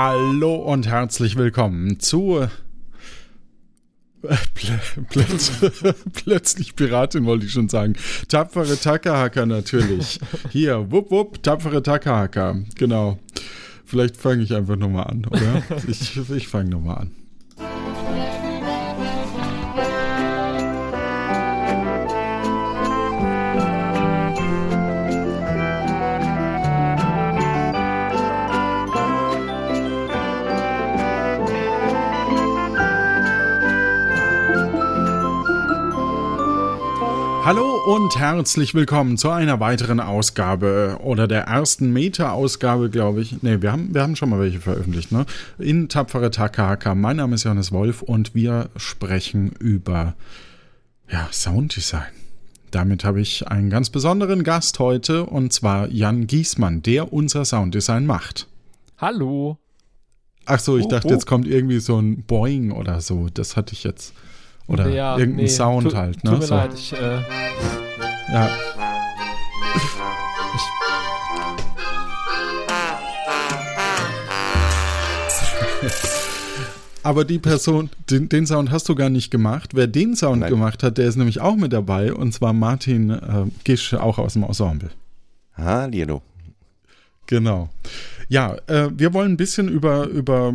Hallo und herzlich willkommen zu äh, Plö plötz plötzlich Piratin wollte ich schon sagen. Tapfere Tackerhacker natürlich. Hier, wupp wupp, tapfere Tackerhacker. Genau. Vielleicht fange ich einfach nochmal an, oder? Ich, ich fange nochmal an. Hallo und herzlich willkommen zu einer weiteren Ausgabe oder der ersten Meta-Ausgabe, glaube ich. Ne, wir haben, wir haben schon mal welche veröffentlicht, ne? In Tapfere Takahaka. Mein Name ist Johannes Wolf und wir sprechen über ja, Sounddesign. Damit habe ich einen ganz besonderen Gast heute und zwar Jan Giesmann, der unser Sounddesign macht. Hallo. Ach so, ich Oh, dachte, oh. jetzt kommt irgendwie so ein Boing oder so. Das hatte ich jetzt. Oder Ja, irgendein nee, Sound tu- halt, ne? Tut mir so. leid, ich, äh, Ja. Aber die Person, den, den Sound hast du gar nicht gemacht. Wer den Sound Nein. gemacht hat, der ist nämlich auch mit dabei und zwar Martin äh, Gisch, auch aus dem Ensemble. Hallihallo. Genau. Ja, äh, wir wollen ein bisschen über, über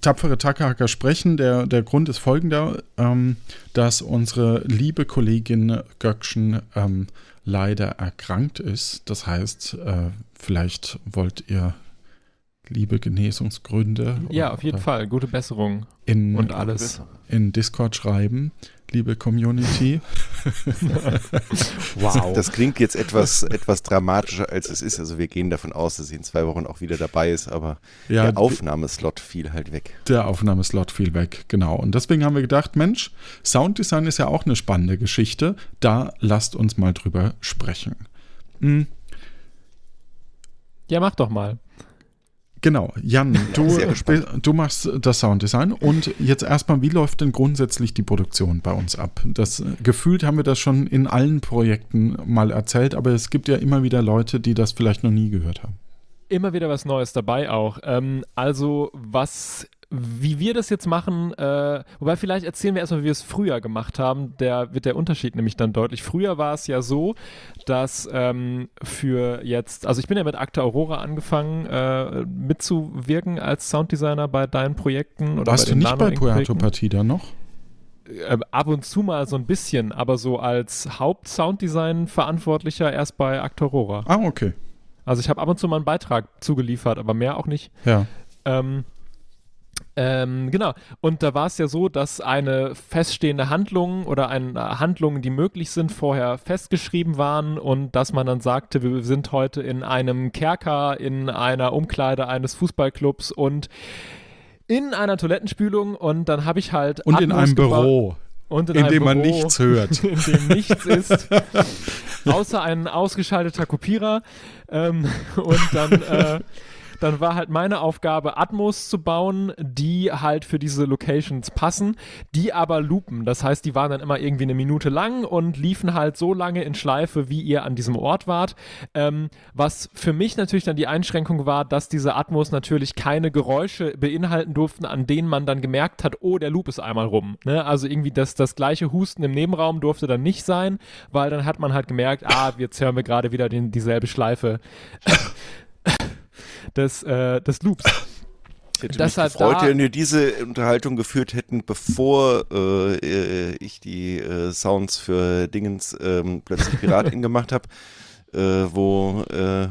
tapfere Tackerhacker sprechen. Der, der Grund ist folgender, ähm, dass unsere liebe Kollegin Göckchen ähm, leider erkrankt ist. Das heißt, äh, vielleicht wollt ihr liebe Genesungsgründe ja, auf jeden Fall. Gute Besserung in, und alles. in Discord schreiben, liebe Community. Wow. Das klingt jetzt etwas, etwas dramatischer, als es ist. Also wir gehen davon aus, dass sie in zwei Wochen auch wieder dabei ist, aber Ja, der Aufnahmeslot fiel halt weg. Der Aufnahmeslot fiel weg, genau. Und deswegen haben wir gedacht, Mensch, Sounddesign ist ja auch eine spannende Geschichte. Da lasst uns mal drüber sprechen. Hm, ja, mach doch mal. Genau, Jan, du, du machst das Sounddesign und jetzt erstmal, wie läuft denn grundsätzlich die Produktion bei uns ab? Das äh, gefühlt haben wir das schon in allen Projekten mal erzählt, aber es gibt ja immer wieder Leute, die das vielleicht noch nie gehört haben. Immer wieder was Neues dabei auch. Ähm, also, was, wie wir das jetzt machen, äh, wobei vielleicht erzählen wir erstmal, wie wir es früher gemacht haben. Der wird der Unterschied nämlich dann deutlich. Früher war es ja so, dass ähm, für jetzt, also ich bin ja mit Akte Aurora angefangen, äh, mitzuwirken als Sounddesigner bei deinen Projekten. Oder Warst bei du nicht bei. Puerto Partida noch? äh, ab und zu mal so ein bisschen, aber so als Haupt-Sounddesign-Verantwortlicher erst bei Actorora. Ah, okay. Also ich habe ab und zu mal einen Beitrag zugeliefert, aber mehr auch nicht. Ja. Ähm, ähm, genau. Und da war es ja so, dass eine feststehende Handlung oder ein, äh, Handlungen, die möglich sind, vorher festgeschrieben waren und dass man dann sagte, wir sind heute in einem Kerker, in einer Umkleide eines Fußballclubs und in einer Toilettenspülung und dann habe ich halt Und in Atmos einem gebaut- Büro, und in, in einem dem man Büro, nichts hört. in dem nichts ist, außer ein ausgeschalteter Kopierer. Ähm, und dann, äh, dann war halt meine Aufgabe, Atmos zu bauen, die halt für diese Locations passen, die aber loopen. Das heißt, die waren dann immer irgendwie eine Minute lang und liefen halt so lange in Schleife, wie ihr an diesem Ort wart. Ähm, was für mich natürlich dann die Einschränkung war, dass diese Atmos natürlich keine Geräusche beinhalten durften, an denen man dann gemerkt hat, oh, der Loop ist einmal rum. Ne? Also irgendwie das, das gleiche Husten im Nebenraum durfte dann nicht sein, weil dann hat man halt gemerkt, ah, jetzt hören wir gerade wieder den, dieselbe Schleife des, äh, des Loops. Ich hätte Das mich gefreut, da- wenn wir diese Unterhaltung geführt hätten, bevor äh, äh, ich die äh, Sounds für Dingens ähm, plötzlich Piratin gemacht habe, äh, wo äh,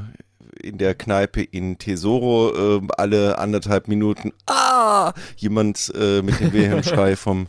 in der Kneipe in Tesoro äh, alle anderthalb Minuten ah jemand äh, mit dem Wilhelmschrei vom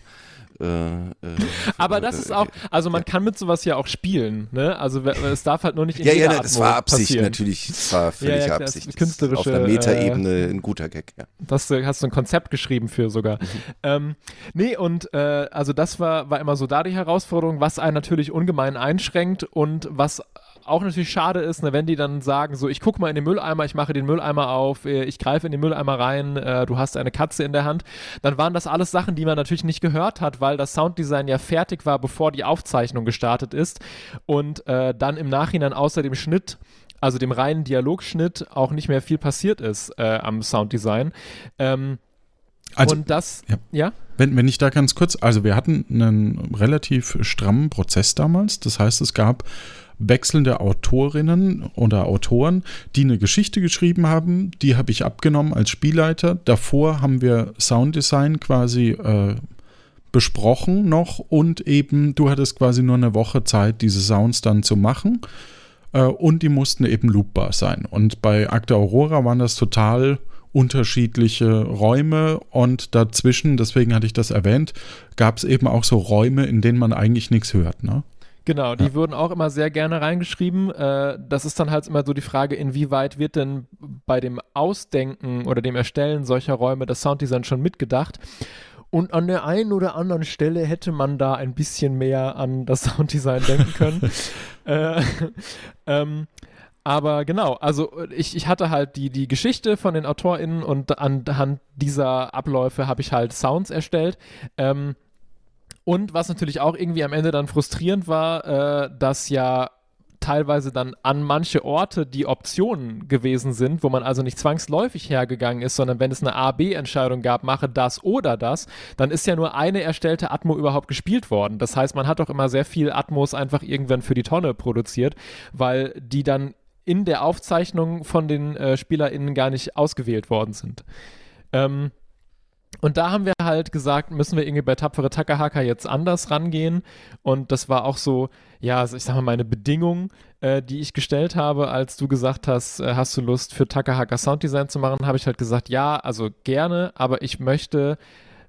äh, äh, Aber das ist auch, also man kann mit sowas ja auch spielen, ne? Also es darf halt nur nicht in Ja, jeder ja, das Atmo war Absicht passieren. natürlich. Das war völlig Ja, ja, das Absicht. Das künstlerische, Auf einer Metaebene ein guter Gag, ja. Das äh, hast du ein Konzept geschrieben für sogar. Ähm, nee, und äh, also das war, war immer so da die Herausforderung, was einen natürlich ungemein einschränkt und was auch natürlich schade ist, ne, wenn die dann sagen, so, ich gucke mal in den Mülleimer, ich mache den Mülleimer auf, äh, ich greife in den Mülleimer rein, äh, du hast eine Katze in der Hand, dann waren das alles Sachen, die man natürlich nicht gehört hat, weil das Sounddesign ja fertig war, bevor die Aufzeichnung gestartet ist und äh, dann im Nachhinein außer dem Schnitt also dem reinen Dialogschnitt, auch nicht mehr viel passiert ist äh, am Sounddesign. Ähm, also, und das, ja. ja? Wenn, wenn ich da ganz kurz, also wir hatten einen relativ strammen Prozess damals. Das heißt, es gab wechselnde Autorinnen oder Autoren, die eine Geschichte geschrieben haben. Die habe ich abgenommen als Spielleiter. Davor haben wir Sounddesign quasi äh, besprochen noch und eben du hattest quasi nur eine Woche Zeit, diese Sounds dann zu machen. Äh, und die mussten eben loopbar sein. Und bei Akte Aurora waren das total unterschiedliche Räume und dazwischen, deswegen hatte ich das erwähnt, gab es eben auch so Räume, in denen man eigentlich nichts hört. Ne? Genau, die ja. wurden auch immer sehr gerne reingeschrieben. Äh, das ist dann halt immer so die Frage, inwieweit wird denn bei dem Ausdenken oder dem Erstellen solcher Räume das Sounddesign schon mitgedacht? Und an der einen oder anderen Stelle hätte man da ein bisschen mehr an das Sounddesign denken können. äh, ähm, aber genau, also ich, ich hatte halt die, die Geschichte von den AutorInnen und anhand dieser Abläufe habe ich halt Sounds erstellt. Ähm, und was natürlich auch irgendwie am Ende dann frustrierend war, äh, dass ja teilweise dann an manche Orte die Optionen gewesen sind, wo man also nicht zwangsläufig hergegangen ist, sondern wenn es eine A-B-Entscheidung gab, mache das oder das, dann ist ja nur eine erstellte Atmo überhaupt gespielt worden. Das heißt, man hat auch immer sehr viel Atmos einfach irgendwann für die Tonne produziert, weil die dann in der Aufzeichnung von den äh, SpielerInnen gar nicht ausgewählt worden sind. Ähm, und da haben wir halt gesagt, müssen wir irgendwie bei Tapfere Takahaka jetzt anders rangehen. Und das war auch so, ja, also ich sag mal, meine Bedingung, äh, die ich gestellt habe, als du gesagt hast, äh, hast du Lust für Takahaka Sounddesign zu machen, habe ich halt gesagt, ja, also gerne, aber ich möchte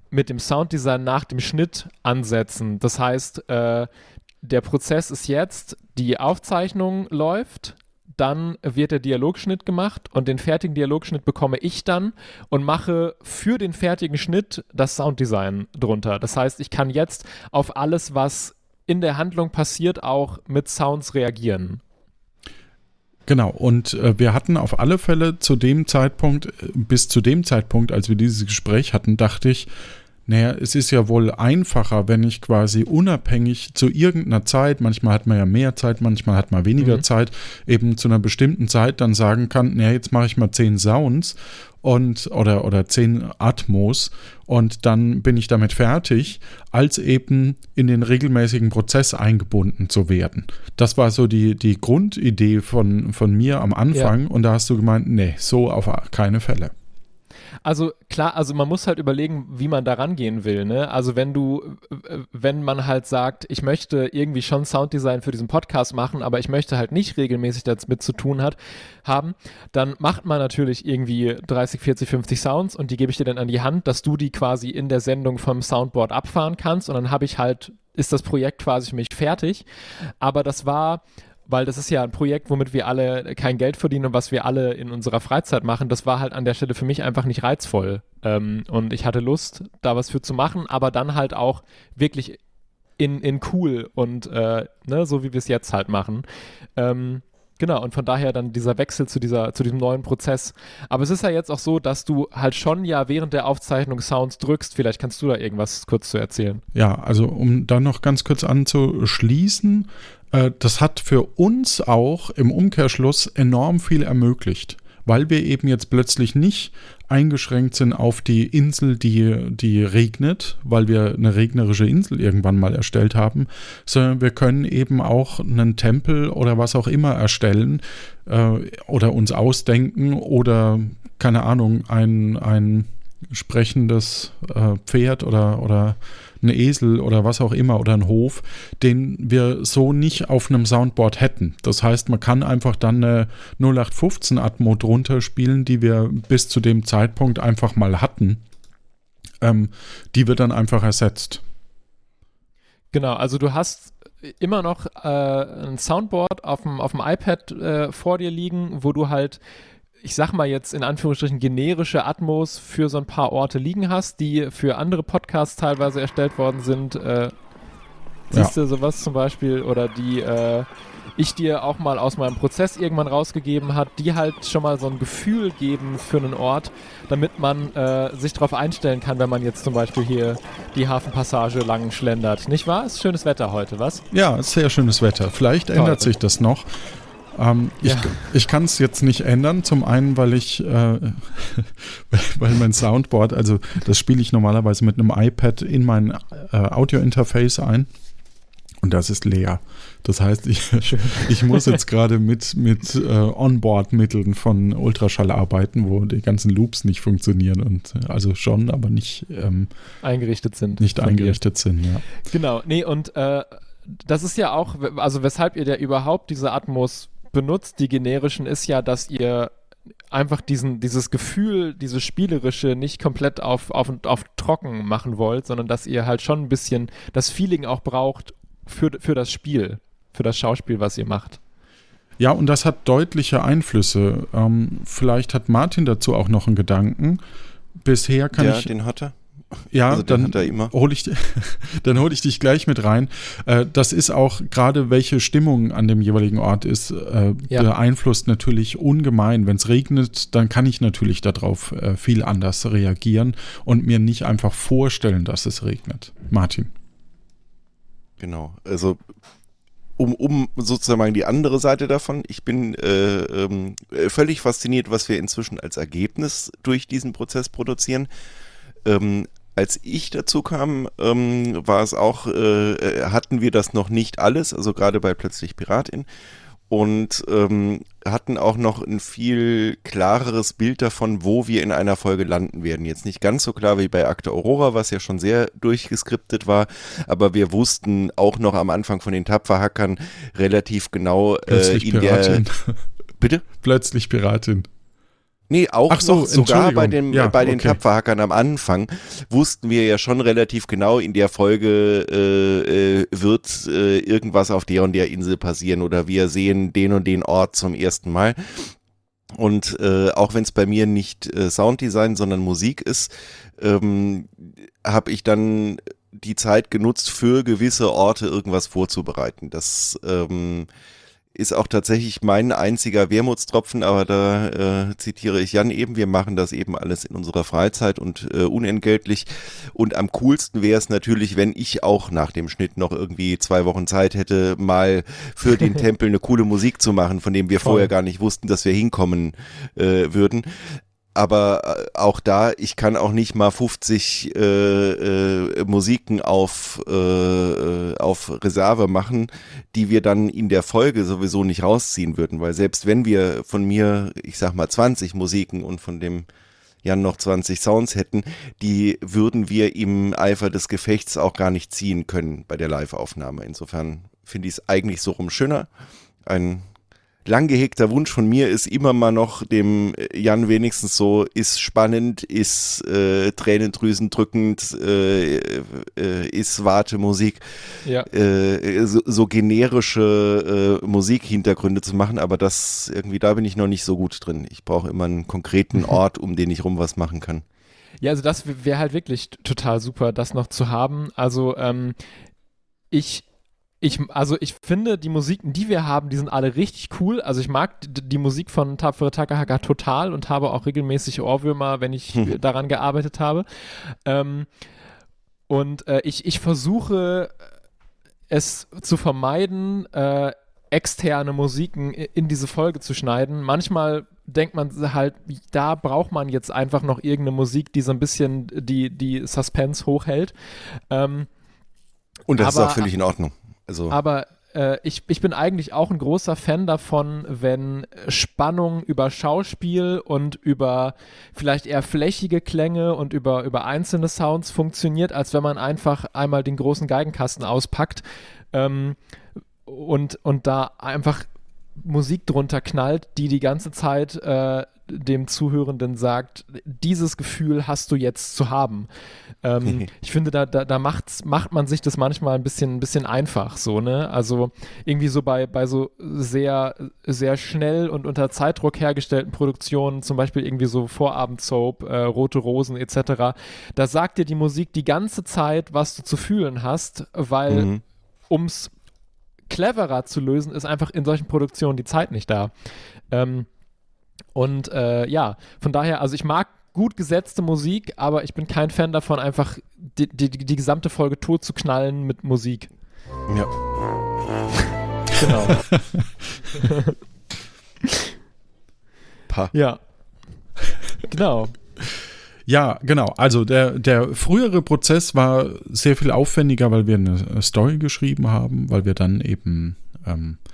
mit dem Sounddesign nach dem Schnitt ansetzen. Das heißt, äh, der Prozess ist jetzt, die Aufzeichnung läuft, dann wird der Dialogschnitt gemacht und den fertigen Dialogschnitt bekomme ich dann und mache für den fertigen Schnitt das Sounddesign drunter. Das heißt, ich kann jetzt auf alles, was in der Handlung passiert, auch mit Sounds reagieren. Genau, und äh, wir hatten auf alle Fälle zu dem Zeitpunkt, äh, bis zu dem Zeitpunkt, als wir dieses Gespräch hatten, dachte ich, naja, es ist ja wohl einfacher, wenn ich quasi unabhängig zu irgendeiner Zeit, manchmal hat man ja mehr Zeit, manchmal hat man weniger mhm. Zeit, eben zu einer bestimmten Zeit dann sagen kann, naja, jetzt mache ich mal zehn Sounds und oder, oder zehn Atmos und dann bin ich damit fertig, als eben in den regelmäßigen Prozess eingebunden zu werden. Das war so die, die Grundidee von, von mir am Anfang ja. und da hast du gemeint, nee, so auf keine Fälle. Also klar, also man muss halt überlegen, wie man da rangehen will. Ne? Also wenn du, wenn man halt sagt, ich möchte irgendwie schon Sounddesign für diesen Podcast machen, aber ich möchte halt nicht regelmäßig damit zu tun hat, haben, dann macht man natürlich irgendwie 30, 40, 50 Sounds und die gebe ich dir dann an die Hand, dass du die quasi in der Sendung vom Soundboard abfahren kannst und dann habe ich halt, ist das Projekt quasi für mich fertig. Aber das war weil das ist ja ein Projekt, womit wir alle kein Geld verdienen und was wir alle in unserer Freizeit machen. Das war halt an der Stelle für mich einfach nicht reizvoll. Ähm, und ich hatte Lust, da was für zu machen, aber dann halt auch wirklich in, in cool und äh, ne, so wie wir es jetzt halt machen. Ähm, Genau, und von daher dann dieser Wechsel zu, dieser, zu diesem neuen Prozess. Aber es ist ja jetzt auch so, dass du halt schon ja während der Aufzeichnung Sounds drückst. Vielleicht kannst du da irgendwas kurz zu erzählen. Ja, also um da noch ganz kurz anzuschließen, das hat für uns auch im Umkehrschluss enorm viel ermöglicht, weil wir eben jetzt plötzlich nicht eingeschränkt sind auf die Insel, die, die regnet, weil wir eine regnerische Insel irgendwann mal erstellt haben, sondern wir können eben auch einen Tempel oder was auch immer erstellen äh, oder uns ausdenken oder keine Ahnung, ein, ein sprechendes äh, Pferd oder, oder ein Esel oder was auch immer oder ein Hof, den wir so nicht auf einem Soundboard hätten. Das heißt, man kann einfach dann eine 0815 Atmo drunter spielen, die wir bis zu dem Zeitpunkt einfach mal hatten. Ähm, die wird dann einfach ersetzt. Genau, also du hast immer noch äh, ein Soundboard auf dem, auf dem iPad äh, vor dir liegen, wo du halt ich sag mal jetzt in Anführungsstrichen generische Atmos für so ein paar Orte liegen hast, die für andere Podcasts teilweise erstellt worden sind. Äh, Siehst du sowas zum Beispiel oder die äh, ich dir auch mal aus meinem Prozess irgendwann rausgegeben hat, die halt schon mal so ein Gefühl geben für einen Ort, damit man äh, sich darauf einstellen kann, wenn man jetzt zum Beispiel hier die Hafenpassage lang schlendert. Nicht wahr? Ist schönes Wetter heute, was? Ja, ist sehr schönes Wetter. Vielleicht Toll. ändert sich das noch. Ähm, ja. Ich, ich kann es jetzt nicht ändern. Zum einen, weil ich, äh, weil mein Soundboard, also das spiele ich normalerweise mit einem iPad in mein äh, Audio-Interface ein. Und das ist leer. Das heißt, ich, ich muss jetzt gerade mit, mit äh, Onboard-Mitteln von Ultraschall arbeiten, wo die ganzen Loops nicht funktionieren und also schon, aber nicht ähm, eingerichtet sind. Nicht eingerichtet dir. sind, ja. Genau, nee, und äh, das ist ja auch, also weshalb ihr da überhaupt diese Atmos benutzt, die generischen, ist ja, dass ihr einfach diesen, dieses Gefühl, dieses Spielerische nicht komplett auf, auf, auf trocken machen wollt, sondern dass ihr halt schon ein bisschen das Feeling auch braucht für, für das Spiel für das Schauspiel, was ihr macht. Ja, und das hat deutliche Einflüsse. Ähm, vielleicht hat Martin dazu auch noch einen Gedanken. Bisher kann ja, ich. den hat er. Ja, also dann hole ich, hol ich dich gleich mit rein. Äh, das ist auch gerade, welche Stimmung an dem jeweiligen Ort ist, äh, ja. beeinflusst natürlich ungemein. Wenn es regnet, dann kann ich natürlich darauf äh, viel anders reagieren und mir nicht einfach vorstellen, dass es regnet. Martin. Genau. Also um, um sozusagen die andere Seite davon. Ich bin äh, ähm, völlig fasziniert, was wir inzwischen als Ergebnis durch diesen Prozess produzieren. Ähm, als ich dazu kam, ähm, war es auch, äh, äh hatten wir das noch nicht alles, also gerade bei Plötzlich Piratin und ähm, hatten auch noch ein viel klareres Bild davon, wo wir in einer Folge landen werden. Jetzt nicht ganz so klar wie bei Akte Aurora, was ja schon sehr durchgeskriptet war, aber wir wussten auch noch am Anfang von den Tapferhackern relativ genau äh, in Piratin. der Bitte? Plötzlich Piratin. Nee, auch so, sogar bei den, ja, bei den okay. Tapferhackern am Anfang wussten wir ja schon relativ genau, in der Folge äh, äh, wird äh, irgendwas auf der und der Insel passieren oder wir sehen den und den Ort zum ersten Mal. Und äh, auch wenn es bei mir nicht äh, Sounddesign, sondern Musik ist, ähm, habe ich dann die Zeit genutzt, für gewisse Orte irgendwas vorzubereiten. Das ähm, ist auch tatsächlich mein einziger Wermutstropfen, aber da äh, zitiere ich Jan eben, wir machen das eben alles in unserer Freizeit und äh, unentgeltlich. Und am coolsten wäre es natürlich, wenn ich auch nach dem Schnitt noch irgendwie zwei Wochen Zeit hätte, mal für den Tempel eine coole Musik zu machen, von dem wir Voll. vorher gar nicht wussten, dass wir hinkommen äh, würden aber äh, auch da, ich kann auch nicht mal 50 äh, äh, Musiken auf, äh, äh, auf Reserve machen, die wir dann in der Folge sowieso nicht rausziehen würden, weil selbst wenn wir von mir, ich sag mal 20 Musiken und von dem Jan noch 20 Sounds hätten, die würden wir im Eifer des Gefechts auch gar nicht ziehen können bei der Live-Aufnahme. Insofern finde ich es eigentlich so rum schöner, ein lang gehegter Wunsch von mir ist immer mal noch dem äh, Jan wenigstens so, ist spannend, ist äh, Tränendrüsen drückend, äh, äh, ist Wartemusik, ja. äh, so, so, generische äh, Musikhintergründe zu machen, aber das irgendwie, da bin ich noch nicht so gut drin. Ich brauche immer einen konkreten Ort, um den ich rum was machen kann. Ja, also das wäre halt wirklich total super, das noch zu haben. Also ähm, ich ich, also ich finde, die Musiken, die wir haben, die sind alle richtig cool. Also ich mag die, die Musik von Tapfere Takahaka total und habe auch regelmäßig Ohrwürmer, wenn ich hm. daran gearbeitet habe. Ähm, und äh, ich, ich versuche es zu vermeiden, äh, externe Musiken in diese Folge zu schneiden. Manchmal denkt man halt, da braucht man jetzt einfach noch irgendeine Musik, die so ein bisschen die, die Suspense hochhält. Ähm, und das aber, ist auch völlig in Ordnung. Also. Aber äh, ich, ich bin eigentlich auch ein großer Fan davon, wenn Spannung über Schauspiel und über vielleicht eher flächige Klänge und über, über einzelne Sounds funktioniert, als wenn man einfach einmal den großen Geigenkasten auspackt ähm, und, und da einfach Musik drunter knallt, die die ganze Zeit äh, dem Zuhörenden sagt, dieses Gefühl hast du jetzt zu haben. Ähm, ich finde, da, da, da macht's, macht man sich das manchmal ein bisschen, ein bisschen einfach so, ne? Also irgendwie so bei, bei so sehr, sehr schnell und unter Zeitdruck hergestellten Produktionen, zum Beispiel irgendwie so Vorabendsoap, äh, Rote Rosen etc., da sagt dir die Musik die ganze Zeit, was du zu fühlen hast, weil mhm ums cleverer zu lösen, ist einfach in solchen Produktionen die Zeit nicht da. Ähm, und äh, ja, von daher, also ich mag gut gesetzte Musik, aber ich bin kein Fan davon, einfach die, die, die gesamte Folge tot zu knallen mit Musik. Ja. Genau. Pa. ja. Genau. Ja, genau. Also der, der frühere Prozess war sehr viel aufwendiger, weil wir eine Story geschrieben haben, weil wir dann eben ähm, äh,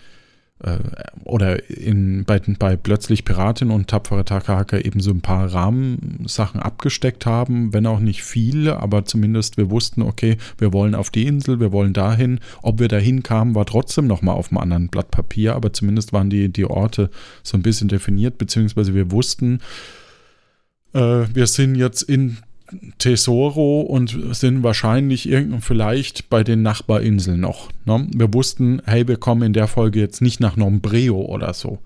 oder in, bei, bei Plötzlich Piratin und Tapfere Takahaka eben so ein paar Rahmensachen abgesteckt haben, wenn auch nicht viele, aber zumindest wir wussten, okay, wir wollen auf die Insel, wir wollen dahin. Ob wir dahin kamen, war trotzdem nochmal auf einem anderen Blatt Papier, aber zumindest waren die, die Orte so ein bisschen definiert, beziehungsweise wir wussten, äh, wir sind jetzt in Tesoro und sind wahrscheinlich irgend vielleicht bei den Nachbarinseln noch. Ne? Wir wussten, hey, wir kommen in der Folge jetzt nicht nach Nombreo oder so.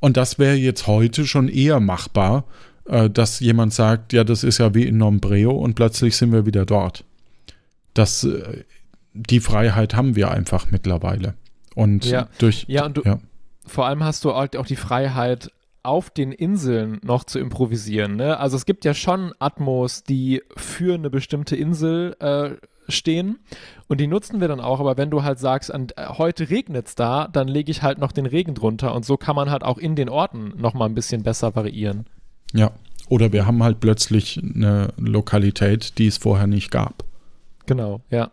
Und das wäre jetzt heute schon eher machbar, äh, dass jemand sagt, ja, das ist ja wie in Nombreo und plötzlich sind wir wieder dort. Das, äh, die Freiheit haben wir einfach mittlerweile. Und Ja. durch Ja, und du, ja. vor allem hast du halt auch die Freiheit, auf den Inseln noch zu improvisieren. Ne? Also es gibt ja schon Atmos, die für eine bestimmte Insel äh, stehen und die nutzen wir dann auch, aber wenn du halt sagst, an, äh, heute regnet es da, dann lege ich halt noch den Regen drunter und so kann man halt auch in den Orten nochmal ein bisschen besser variieren. ja. Oder wir haben halt plötzlich eine Lokalität, die es vorher nicht gab. Genau, ja.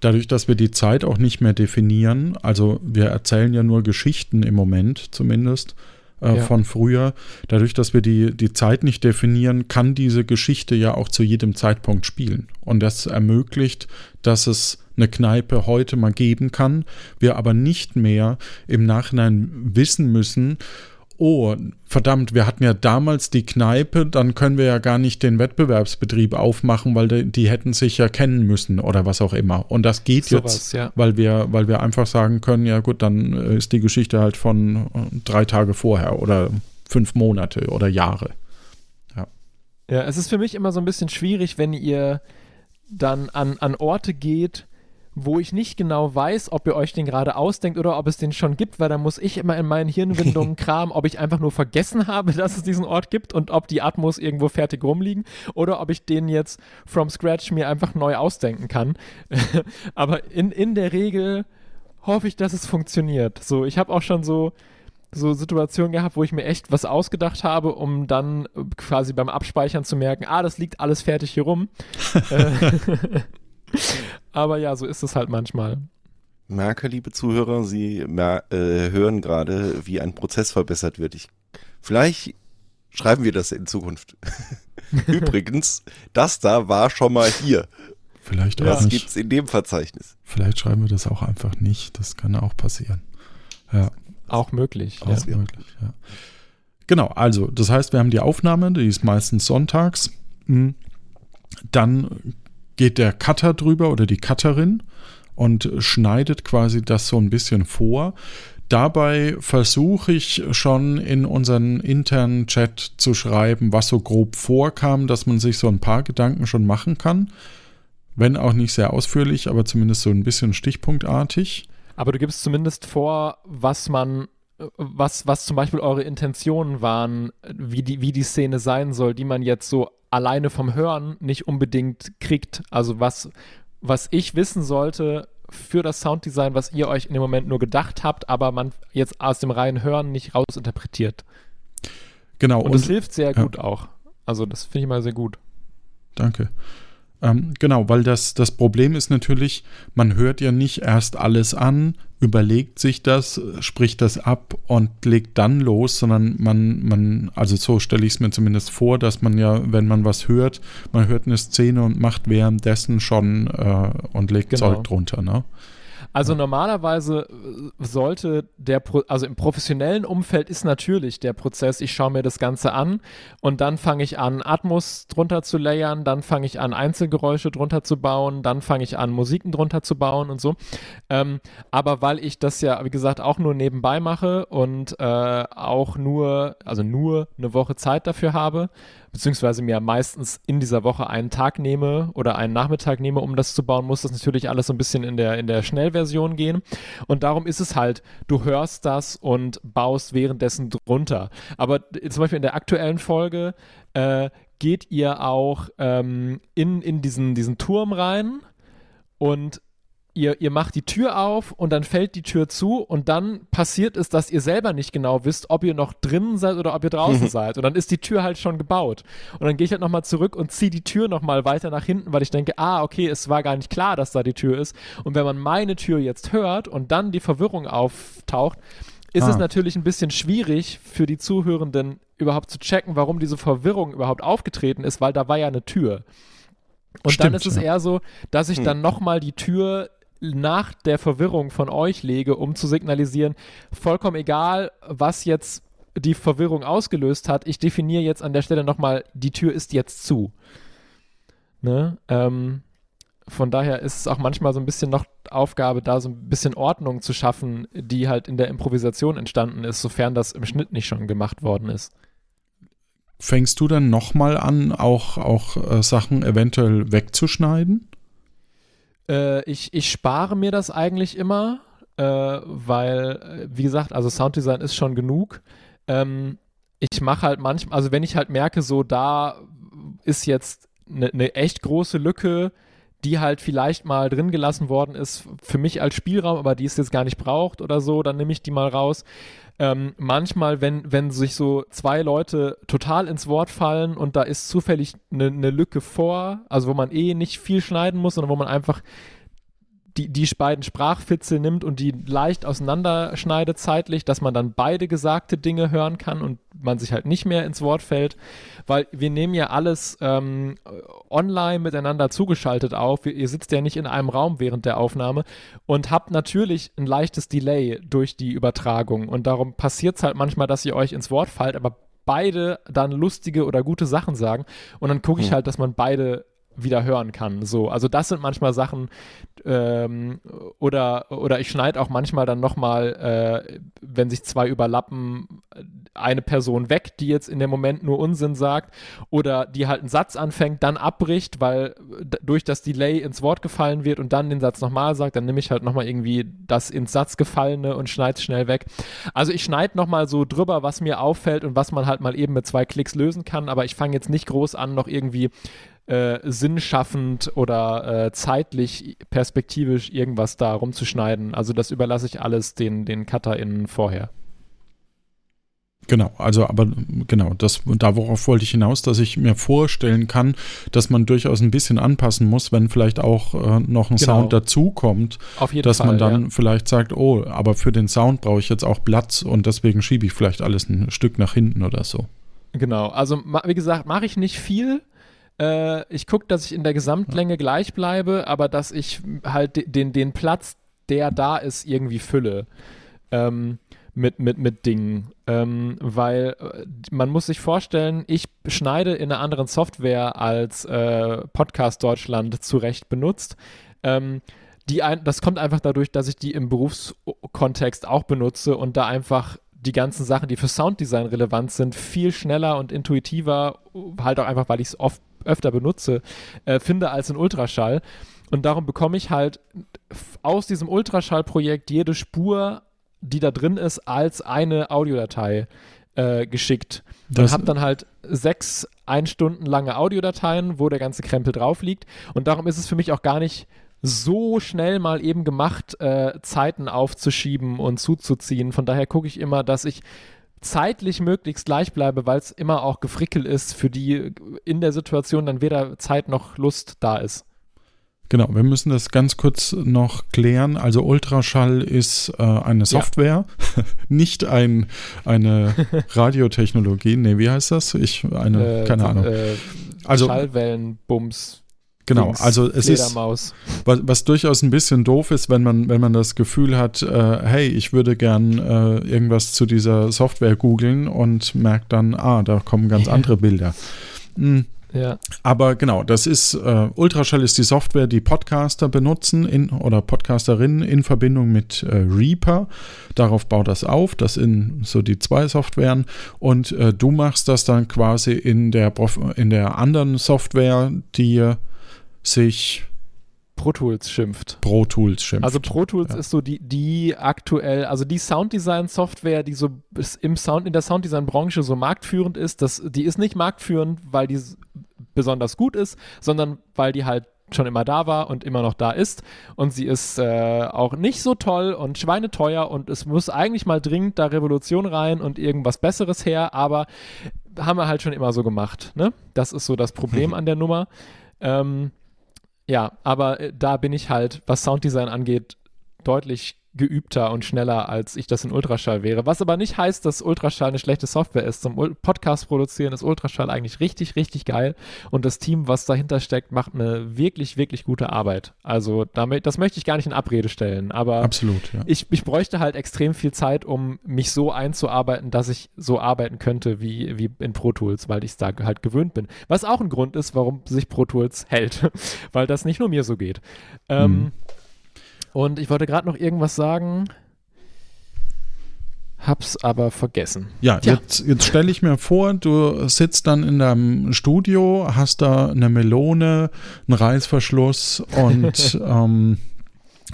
Dadurch, dass wir die Zeit auch nicht mehr definieren, also wir erzählen ja nur Geschichten im Moment zumindest äh, Ja. von früher, dadurch, dass wir die, die Zeit nicht definieren, kann diese Geschichte ja auch zu jedem Zeitpunkt spielen. Und das ermöglicht, dass es eine Kneipe heute mal geben kann, wir aber nicht mehr im Nachhinein wissen müssen, oh, verdammt, wir hatten ja damals die Kneipe, dann können wir ja gar nicht den Wettbewerbsbetrieb aufmachen, weil die, die hätten sich ja kennen müssen oder was auch immer. Und das geht Sowas, jetzt, ja. weil wir, weil wir einfach sagen können, ja gut, dann äh, ist die Geschichte halt von äh, drei Tage vorher oder fünf Monate oder Jahre. Ja, es ist für mich immer so ein bisschen schwierig, wenn ihr dann an, an Orte geht, wo ich nicht genau weiß, ob ihr euch den gerade ausdenkt oder ob es den schon gibt, weil da muss ich immer in meinen Hirnwindungen kramen, ob ich einfach nur vergessen habe, dass es diesen Ort gibt und ob die Atmos irgendwo fertig rumliegen oder ob ich den jetzt from scratch mir einfach neu ausdenken kann. Aber in, in der Regel hoffe ich, dass es funktioniert. So, ich habe auch schon so so Situationen gehabt, wo ich mir echt was ausgedacht habe, um dann quasi beim Abspeichern zu merken, ah, das liegt alles fertig hier rum. Aber ja, so ist es halt manchmal. Merke, liebe Zuhörer, Sie mer äh, hören gerade, wie ein Prozess verbessert wird. Ich, vielleicht schreiben wir das in Zukunft. Übrigens, das da war schon mal hier. Vielleicht auch Das nicht. gibt's in dem Verzeichnis. Vielleicht schreiben wir das auch einfach nicht. Das kann auch passieren. Ja. Auch möglich. Auch Ja. möglich, ja. Genau, also das heißt, wir haben die Aufnahme, die ist meistens sonntags. Mhm. Dann geht der Cutter drüber oder die Cutterin und schneidet quasi das so ein bisschen vor. Dabei versuche ich schon in unseren internen Chat zu schreiben, was so grob vorkam, dass man sich so ein paar Gedanken schon machen kann. Wenn auch nicht sehr ausführlich, aber zumindest so ein bisschen stichpunktartig. Aber du gibst zumindest vor, was man, was, was zum Beispiel eure Intentionen waren, wie die, wie die Szene sein soll, die man jetzt so alleine vom Hören nicht unbedingt kriegt. Also was, was ich wissen sollte für das Sounddesign, was ihr euch in dem Moment nur gedacht habt, aber man jetzt aus dem reinen Hören nicht rausinterpretiert. Genau. Und das hilft sehr ja. gut auch. Also das finde ich mal sehr gut. Danke. Ähm, genau, weil das, das Problem ist natürlich, man hört ja nicht erst alles an, überlegt sich das, spricht das ab und legt dann los, sondern man, man also so stelle ich es mir zumindest vor, dass man ja, wenn man was hört, man hört eine Szene und macht währenddessen schon äh, und legt Genau. Zeug drunter, ne? Also normalerweise äh, sollte der, Pro also im professionellen Umfeld ist natürlich der Prozess, ich schaue mir das Ganze an und dann fange ich an, Atmos drunter zu layern, dann fange ich an, Einzelgeräusche drunter zu bauen, dann fange ich an, Musiken drunter zu bauen und so. Ähm, aber weil ich das ja, wie gesagt, auch nur nebenbei mache und äh, auch nur, also nur eine Woche Zeit dafür habe, beziehungsweise mir meistens in dieser Woche einen Tag nehme oder einen Nachmittag nehme, um das zu bauen, muss das natürlich alles so ein bisschen in der, in der Schnellversion gehen. Und darum ist es halt, du hörst das und baust währenddessen drunter. Aber zum Beispiel in der aktuellen Folge äh, geht ihr auch ähm, in, in diesen, diesen Turm rein und ihr, ihr macht die Tür auf und dann fällt die Tür zu und dann passiert es, dass ihr selber nicht genau wisst, ob ihr noch drinnen seid oder ob ihr draußen seid. Und dann ist die Tür halt schon gebaut. Und dann gehe ich halt nochmal zurück und ziehe die Tür nochmal weiter nach hinten, weil ich denke, ah, okay, es war gar nicht klar, dass da die Tür ist. Und wenn man meine Tür jetzt hört und dann die Verwirrung auftaucht, ist ah. es natürlich ein bisschen schwierig für die Zuhörenden überhaupt zu checken, warum diese Verwirrung überhaupt aufgetreten ist, weil da war ja eine Tür. Und Stimmt, dann ist es ja. eher so, dass ich hm. dann nochmal die Tür nach der Verwirrung von euch lege, um zu signalisieren, vollkommen egal, was jetzt die Verwirrung ausgelöst hat, ich definiere jetzt an der Stelle nochmal, die Tür ist jetzt zu. Ne? Ähm, von daher ist es auch manchmal so ein bisschen noch Aufgabe, da so ein bisschen Ordnung zu schaffen, die halt in der Improvisation entstanden ist, sofern das im Schnitt nicht schon gemacht worden ist. Fängst du dann nochmal an, auch, auch äh, Sachen eventuell wegzuschneiden? Äh, ich, ich spare mir das eigentlich immer, äh, weil, äh, wie gesagt, also Sounddesign ist schon genug. Ähm, ich mache halt manchmal, also wenn ich halt merke, so da ist jetzt eine ne echt große Lücke, die halt vielleicht mal drin gelassen worden ist für mich als Spielraum, aber die es jetzt gar nicht braucht oder so, dann nehme ich die mal raus. Ähm, manchmal, wenn, wenn sich so zwei Leute total ins Wort fallen und da ist zufällig eine ne Lücke vor, also wo man eh nicht viel schneiden muss, sondern wo man einfach die, die beiden Sprachfitze nimmt und die leicht auseinanderschneidet zeitlich, dass man dann beide gesagte Dinge hören kann und man sich halt nicht mehr ins Wort fällt, weil wir nehmen ja alles ähm, online miteinander zugeschaltet auf. Ihr sitzt ja nicht in einem Raum während der Aufnahme und habt natürlich ein leichtes Delay durch die Übertragung und darum passiert es halt manchmal, dass ihr euch ins Wort fallt, aber beide dann lustige oder gute Sachen sagen und dann gucke ich hm. halt, dass man beide wieder hören kann. So, also das sind manchmal Sachen ähm, oder oder ich schneide auch manchmal dann nochmal, äh, wenn sich zwei überlappen, eine Person weg, die jetzt in dem Moment nur Unsinn sagt oder die halt einen Satz anfängt, dann abbricht, weil durch das Delay ins Wort gefallen wird und dann den Satz nochmal sagt, dann nehme ich halt nochmal irgendwie das ins Satz gefallene und schneide schnell weg. Also ich schneide nochmal so drüber, was mir auffällt und was man halt mal eben mit zwei Klicks lösen kann, aber ich fange jetzt nicht groß an, noch irgendwie äh, sinnschaffend oder äh, zeitlich perspektivisch irgendwas da rumzuschneiden. Also das überlasse ich alles den, den CutterInnen vorher. Genau, also aber genau, das da worauf wollte ich hinaus, dass ich mir vorstellen kann, dass man durchaus ein bisschen anpassen muss, wenn vielleicht auch äh, noch ein genau. Sound dazukommt, dass Fall, man dann ja. vielleicht sagt, oh, aber für den Sound brauche ich jetzt auch Platz und deswegen schiebe ich vielleicht alles ein Stück nach hinten oder so. Genau, also wie gesagt, mache ich nicht viel, äh, ich gucke, dass ich in der Gesamtlänge gleich bleibe, aber dass ich halt den, den Platz, der da ist, irgendwie fülle. Ähm, mit, mit, mit Dingen. Ähm, weil äh, man muss sich vorstellen, ich schneide in einer anderen Software als äh, Podcast Deutschland zurecht benutzt. Ähm, die ein, das kommt einfach dadurch, dass ich die im Berufskontext auch benutze und da einfach die ganzen Sachen, die für Sounddesign relevant sind, viel schneller und intuitiver, halt auch einfach, weil ich es oft öfter benutze, äh, finde als in Ultraschall. Und darum bekomme ich halt aus diesem Ultraschallprojekt jede Spur, die da drin ist, als eine Audiodatei äh, geschickt. Das und habe dann halt sechs ein Stunden lange Audiodateien, wo der ganze Krempel drauf liegt. Und darum ist es für mich auch gar nicht so schnell mal eben gemacht, äh, Zeiten aufzuschieben und zuzuziehen. Von daher gucke ich immer, dass ich zeitlich möglichst gleich bleibe, weil es immer auch gefrickelt ist, für die in der Situation dann weder Zeit noch Lust da ist. Genau, wir müssen das ganz kurz noch klären. Also Ultraschall ist äh, eine Software, ja. nicht ein, eine Radiotechnologie. Nee, wie heißt das? Ich, eine, äh, keine Ahnung. Äh, also, Schallwellenbums. Genau, Dings, also es ist, was, was, durchaus ein bisschen doof ist, wenn man, wenn man das Gefühl hat, äh, hey, ich würde gern äh, irgendwas zu dieser Software googeln und merkt dann, ah, da kommen ganz andere Bilder. Hm, Ja. Aber genau, das ist, äh, Ultraschall ist die Software, die Podcaster benutzen in, oder Podcasterinnen in Verbindung mit äh, Reaper. Darauf baut das auf. Das sind so die zwei Softwaren. Und äh, du machst das dann quasi in der, in der anderen Software, die sich Pro Tools schimpft. Pro Tools schimpft. Also Pro Tools ja. ist so die, die aktuell, also die Sounddesign-Software, die so im Sound, in der Sounddesign-Branche so marktführend ist, das, die ist nicht marktführend, weil die besonders gut ist, sondern weil die halt schon immer da war und immer noch da ist. Und sie ist äh, auch nicht so toll und schweineteuer und es muss eigentlich mal dringend da Revolution rein und irgendwas Besseres her, aber haben wir halt schon immer so gemacht. Ne? Das ist so das Problem an der Nummer. Ähm, ja, aber äh, da bin ich halt, was Sounddesign angeht, deutlich geübter und schneller, als ich das in Ultraschall wäre. Was aber nicht heißt, dass Ultraschall eine schlechte Software ist. Zum Podcast produzieren ist Ultraschall eigentlich richtig, richtig geil. Und das Team, was dahinter steckt, macht eine wirklich, wirklich gute Arbeit. Also damit, das möchte ich gar nicht in Abrede stellen. Aber Absolut, ja. ich, ich bräuchte halt extrem viel Zeit, um mich so einzuarbeiten, dass ich so arbeiten könnte wie, wie in Pro Tools, weil ich es da halt gewöhnt bin. Was auch ein Grund ist, warum sich Pro Tools hält. weil das nicht nur mir so geht. Ähm, mhm. Und ich wollte gerade noch irgendwas sagen, hab's aber vergessen. Ja, Tja. jetzt, jetzt stelle ich mir vor, du sitzt dann in deinem Studio, hast da eine Melone, einen Reißverschluss und ähm,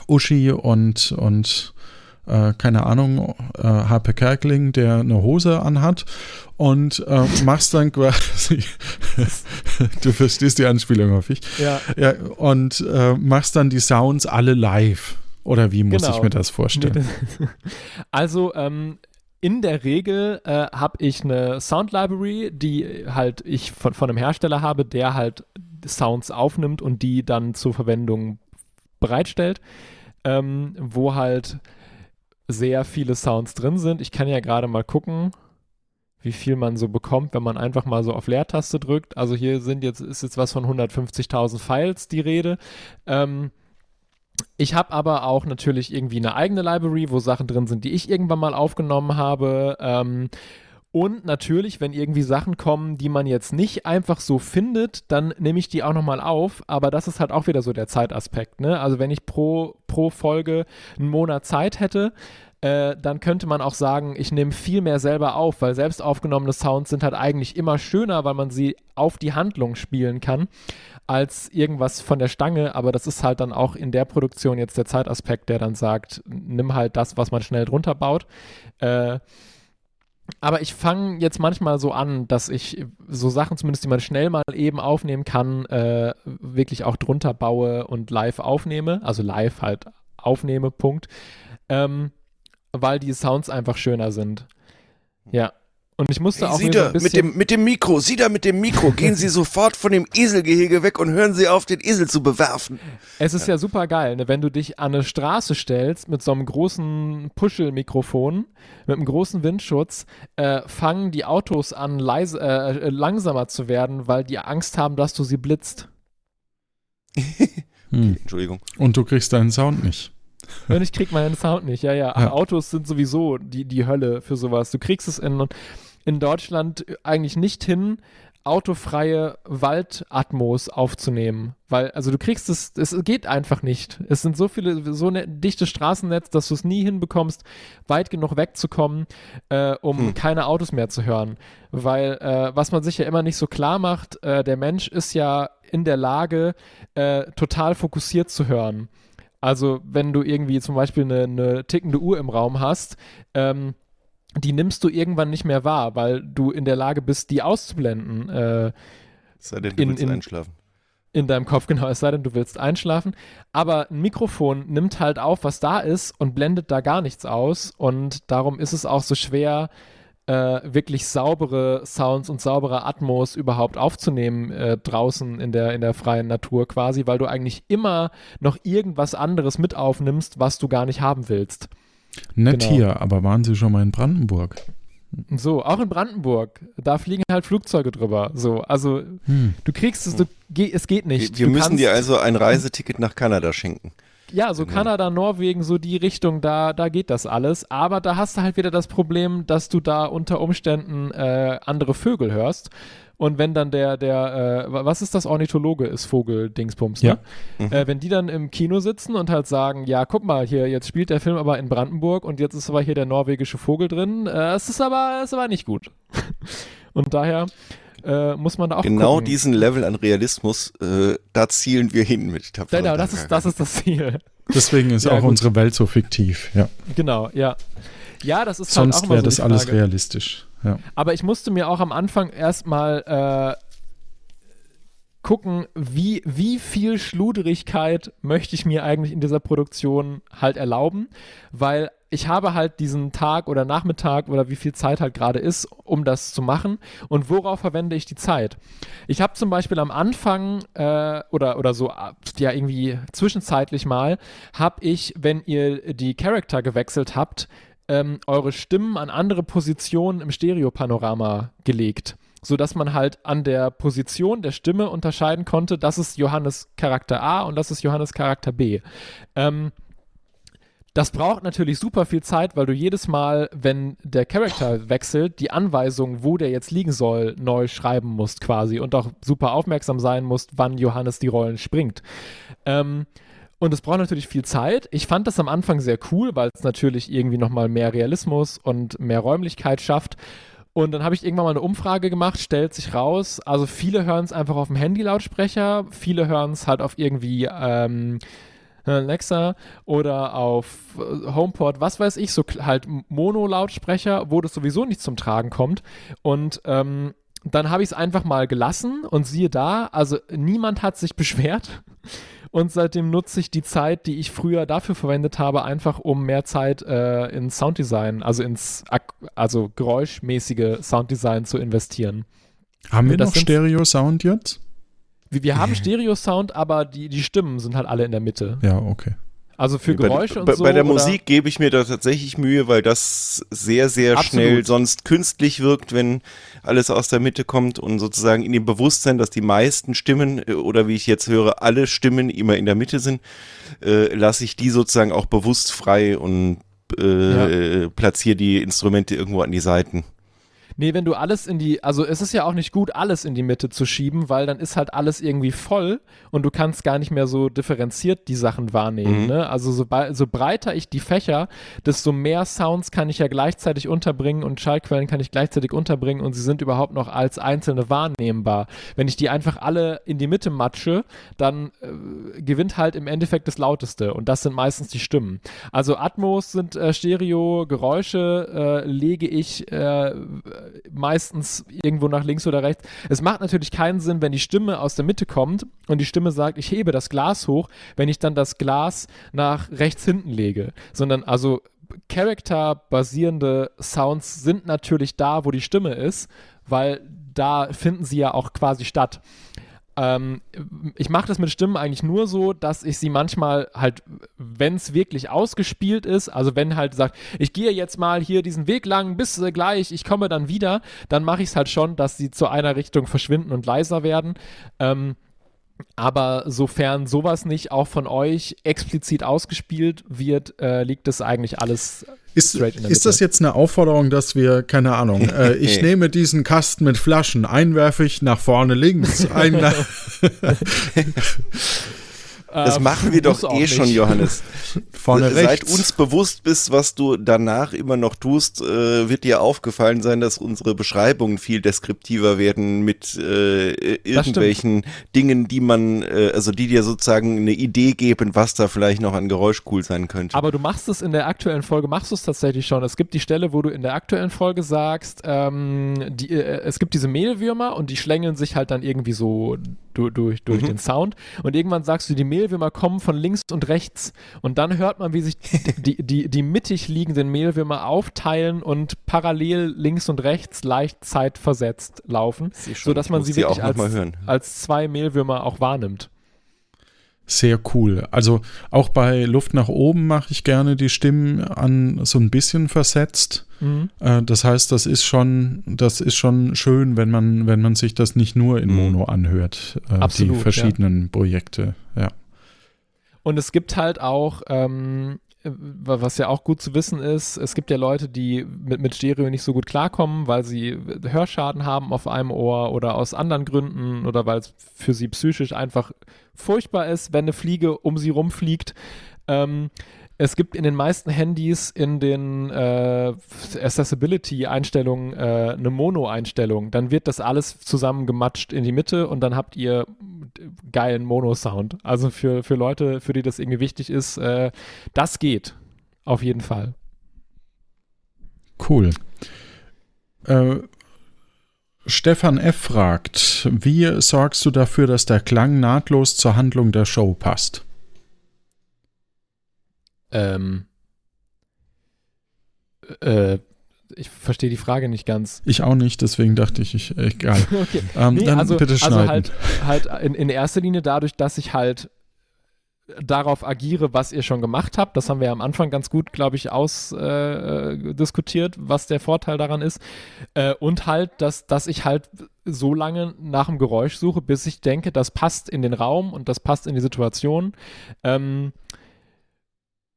Uschi und, und äh, keine Ahnung, äh, Harpe Kerkeling, der eine Hose anhat und äh, machst dann quasi, du verstehst die Anspielung, hoffe ich, ja. ja und äh, machst dann die Sounds alle live. Oder wie muss genau. ich mir das vorstellen? Also, ähm, in der Regel äh, habe ich eine Sound Library, die halt ich von, von einem Hersteller habe, der halt Sounds aufnimmt und die dann zur Verwendung bereitstellt, ähm, wo halt sehr viele Sounds drin sind. Ich kann ja gerade mal gucken, wie viel man so bekommt, wenn man einfach mal so auf Leertaste drückt. Also hier sind jetzt, ist jetzt was von 150.000 Files die Rede. Ähm, ich habe aber auch natürlich irgendwie eine eigene Library, wo Sachen drin sind, die ich irgendwann mal aufgenommen habe. Ähm, und natürlich, wenn irgendwie Sachen kommen, die man jetzt nicht einfach so findet, dann nehme ich die auch nochmal auf. Aber das ist halt auch wieder so der Zeitaspekt. Ne? Also wenn ich pro, pro Folge einen Monat Zeit hätte, äh, dann könnte man auch sagen, ich nehme viel mehr selber auf, weil selbst aufgenommene Sounds sind halt eigentlich immer schöner, weil man sie auf die Handlung spielen kann, als irgendwas von der Stange. Aber das ist halt dann auch in der Produktion jetzt der Zeitaspekt, der dann sagt, nimm halt das, was man schnell drunter baut. Äh, aber ich fange jetzt manchmal so an, dass ich so Sachen zumindest, die man schnell mal eben aufnehmen kann, äh, wirklich auch drunter baue und live aufnehme. Also live halt aufnehme, Punkt. Ähm, weil die Sounds einfach schöner sind. Ja. Und ich musste hey, auch Sie da, so mit dem, mit dem Mikro, Sie da mit dem Mikro, gehen Sie sofort von dem Eselgehege weg und hören Sie auf, den Esel zu bewerfen. Es ist ja, ja super geil, ne? wenn du dich an eine Straße stellst mit so einem großen Puschelmikrofon, mit einem großen Windschutz, äh, fangen die Autos an, leise, äh, langsamer zu werden, weil die Angst haben, dass du sie blitzt. hm. Entschuldigung. Und du kriegst deinen Sound nicht. Und ich krieg meinen Sound nicht. Ja, ja, ja. Autos sind sowieso die, die Hölle für sowas. Du kriegst es in in Deutschland eigentlich nicht hin, autofreie Waldatmos aufzunehmen. Weil, also du kriegst es, es geht einfach nicht. Es sind so viele, so ein ne, dichtes Straßennetz, dass du es nie hinbekommst, weit genug wegzukommen, äh, um hm. keine Autos mehr zu hören. Weil, äh, was man sich ja immer nicht so klar macht, äh, der Mensch ist ja in der Lage, äh, total fokussiert zu hören. Also, wenn du irgendwie zum Beispiel eine, eine tickende Uhr im Raum hast, ähm, die nimmst du irgendwann nicht mehr wahr, weil du in der Lage bist, die auszublenden. Äh, sei denn, du in, willst in, einschlafen. In deinem Kopf, genau, es sei denn, du willst einschlafen. Aber ein Mikrofon nimmt halt auf, was da ist und blendet da gar nichts aus. Und darum ist es auch so schwer, äh, wirklich saubere Sounds und saubere Atmos überhaupt aufzunehmen äh, draußen in der, in der freien Natur quasi, weil du eigentlich immer noch irgendwas anderes mit aufnimmst, was du gar nicht haben willst. Nett genau. hier, aber waren Sie schon mal in Brandenburg? So, auch in Brandenburg. Da fliegen halt Flugzeuge drüber. So, also hm. du kriegst es, du, es geht nicht. Wir, wir müssen dir also ein Reiseticket nach Kanada schenken. Ja, so genau. Kanada, Norwegen, so die Richtung, da, da geht das alles. Aber da hast du halt wieder das Problem, dass du da unter Umständen äh, andere Vögel hörst. Und wenn dann der, der, äh, was ist das Ornithologe, ist Vogel-Dingsbums, ne? Ja. Mhm. Äh, wenn die dann im Kino sitzen und halt sagen, ja, guck mal, hier, jetzt spielt der Film aber in Brandenburg und jetzt ist aber hier der norwegische Vogel drin, äh, es ist aber, es ist aber nicht gut. und daher äh, muss man da auch Genau gucken. diesen Level an Realismus, äh, da zielen wir hin mit tapferen Genau, das ist, das ist das Ziel. Deswegen ist Ja, auch gut. unsere Welt so fiktiv. Ja. Genau, ja. Ja, das ist halt auch Sonst wäre das alles realistisch. Ja. Aber ich musste mir auch am Anfang erstmal äh, gucken, wie, wie viel Schluderigkeit möchte ich mir eigentlich in dieser Produktion halt erlauben, weil ich habe halt diesen Tag oder Nachmittag oder wie viel Zeit halt gerade ist, um das zu machen und worauf verwende ich die Zeit. Ich habe zum Beispiel am Anfang äh, oder, oder so, ja irgendwie zwischenzeitlich mal, habe ich, wenn ihr die Charakter gewechselt habt, ähm, eure Stimmen an andere Positionen im Stereopanorama gelegt, sodass man halt an der Position der Stimme unterscheiden konnte, das ist Johannes Charakter A und das ist Johannes Charakter B. Ähm, das braucht natürlich super viel Zeit, weil du jedes Mal, wenn der Charakter wechselt, die Anweisung, wo der jetzt liegen soll, neu schreiben musst quasi und auch super aufmerksam sein musst, wann Johannes die Rollen springt. Ähm, und es braucht natürlich viel Zeit. Ich fand das am Anfang sehr cool, weil es natürlich irgendwie nochmal mehr Realismus und mehr Räumlichkeit schafft. Und dann habe ich irgendwann mal eine Umfrage gemacht, stellt sich raus, also viele hören es einfach auf dem Handy-Lautsprecher, viele hören es halt auf irgendwie ähm, Alexa oder auf äh, HomePod, was weiß ich, so halt Mono-Lautsprecher, wo das sowieso nicht zum Tragen kommt. Und ähm, dann habe ich es einfach mal gelassen und siehe da, also niemand hat sich beschwert. Und seitdem nutze ich die Zeit, die ich früher dafür verwendet habe, einfach um mehr Zeit äh, in Sounddesign, also ins also geräuschmäßige Sounddesign zu investieren. Haben wir Das noch Stereo-Sound jetzt? Wir, wir haben Stereo-Sound, aber die, die Stimmen sind halt alle in der Mitte. Ja, okay. Also für bei, Geräusche und bei, so. bei der oder- Musik gebe ich mir da tatsächlich Mühe, weil das sehr, sehr Absolut. schnell sonst künstlich wirkt, wenn alles aus der Mitte kommt und sozusagen in dem Bewusstsein, dass die meisten Stimmen äh, oder wie ich jetzt höre, alle Stimmen immer in der Mitte sind, äh, lasse ich die sozusagen auch bewusst frei und äh, platziere die Instrumente irgendwo an die Seiten. Nee, wenn du alles in die, also es ist ja auch nicht gut, alles in die Mitte zu schieben, weil dann ist halt alles irgendwie voll und du kannst gar nicht mehr so differenziert die Sachen wahrnehmen. Mhm. Ne? Also so, so breiter ich die Fächer, desto mehr Sounds kann ich ja gleichzeitig unterbringen und Schallquellen kann ich gleichzeitig unterbringen und sie sind überhaupt noch als einzelne wahrnehmbar. Wenn ich die einfach alle in die Mitte matsche, dann äh, gewinnt halt im Endeffekt das Lauteste und das sind meistens die Stimmen. Also Atmos sind äh, Stereo, Geräusche äh, lege ich äh, meistens irgendwo nach links oder rechts. Es macht natürlich keinen Sinn, wenn die Stimme aus der Mitte kommt und die Stimme sagt, ich hebe das Glas hoch, wenn ich dann das Glas nach rechts hinten lege, sondern also Character-basierende Sounds sind natürlich da, wo die Stimme ist, weil da finden sie ja auch quasi statt. Ähm, ich mache das mit Stimmen eigentlich nur so, dass ich sie manchmal halt, wenn es wirklich ausgespielt ist, also wenn halt sagt, ich gehe jetzt mal hier diesen Weg lang, bis äh, gleich, ich komme dann wieder, dann mache ich es halt schon, dass sie zu einer Richtung verschwinden und leiser werden. Ähm, aber sofern sowas nicht auch von euch explizit ausgespielt wird, äh, liegt das eigentlich alles Ist, straight in der ist das jetzt eine Aufforderung, dass wir, keine Ahnung, äh, ich nehme diesen Kasten mit Flaschen, einen werfe ich nach vorne links, einen nach Das Ähm, machen wir doch eh nicht. schon, Johannes. vorne Seit rechts. uns bewusst bist, was du danach immer noch tust, äh, wird dir aufgefallen sein, dass unsere Beschreibungen viel deskriptiver werden mit äh, irgendwelchen Dingen, die man, äh, also die dir sozusagen eine Idee geben, was da vielleicht noch an Geräusch cool sein könnte. Aber du machst es in der aktuellen Folge, machst du es tatsächlich schon. Es gibt die Stelle, wo du in der aktuellen Folge sagst, ähm, die, äh, es gibt diese Mehlwürmer und die schlängeln sich halt dann irgendwie so du, durch, durch Mhm. den Sound. Und irgendwann sagst du, die Mehlwürmer kommen von links und rechts. Und dann hört man, wie sich die, die, die mittig liegenden Mehlwürmer aufteilen und parallel links und rechts leicht zeitversetzt laufen, sodass man sie wirklich als, hören. als zwei Mehlwürmer auch wahrnimmt. Sehr cool. Also auch bei Luft nach oben mache ich gerne die Stimmen an so ein bisschen versetzt. Mhm. Äh, das heißt, das ist schon, das ist schon schön, wenn man, wenn man sich das nicht nur in Mhm. Mono anhört, äh, Absolut, die verschiedenen Projekte. Ja. Und es gibt halt auch, ähm, was ja auch gut zu wissen ist, es gibt ja Leute, die mit, mit Stereo nicht so gut klarkommen, weil sie Hörschaden haben auf einem Ohr oder aus anderen Gründen oder weil es für sie psychisch einfach furchtbar ist, wenn eine Fliege um sie rumfliegt. Ähm, es gibt in den meisten Handys in den äh, Accessibility-Einstellungen äh, eine Mono-Einstellung. Dann wird das alles zusammengematscht in die Mitte und dann habt ihr geilen Mono-Sound. Also für, für Leute, für die das irgendwie wichtig ist, äh, das geht. Auf jeden Fall. Cool. Äh, Stefan F. fragt, wie sorgst du dafür, dass der Klang nahtlos zur Handlung der Show passt? Ähm, äh, ich verstehe die Frage nicht ganz. Ich auch nicht, deswegen dachte ich, ich egal. okay. Ähm, nee, dann also, bitte schneiden. Also halt, halt in, in erster Linie dadurch, dass ich halt darauf agiere, was ihr schon gemacht habt. Das haben wir ja am Anfang ganz gut, glaube ich, ausdiskutiert, äh, was der Vorteil daran ist. Äh, und halt, dass, dass ich halt so lange nach dem Geräusch suche, bis ich denke, das passt in den Raum und das passt in die Situation. Ähm,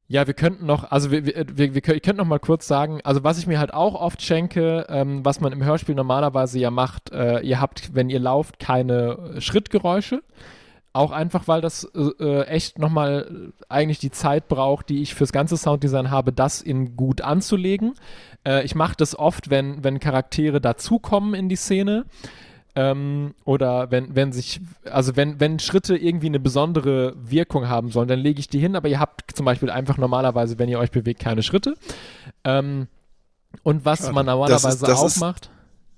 ja, wir könnten noch, also wir, wir, wir, wir könnten noch mal kurz sagen, also was ich mir halt auch oft schenke, ähm, was man im Hörspiel normalerweise ja macht, äh, ihr habt, wenn ihr lauft, keine Schrittgeräusche. Auch einfach, weil das äh, echt nochmal eigentlich die Zeit braucht, die ich fürs ganze Sounddesign habe, das in gut anzulegen. Äh, ich mache das oft, wenn, wenn Charaktere dazukommen in die Szene. Ähm, oder wenn, wenn sich, also wenn, wenn Schritte irgendwie eine besondere Wirkung haben sollen, dann lege ich die hin, aber ihr habt zum Beispiel einfach normalerweise, wenn ihr euch bewegt, keine Schritte. Ähm, und was man normalerweise das ist, das auch ist, macht.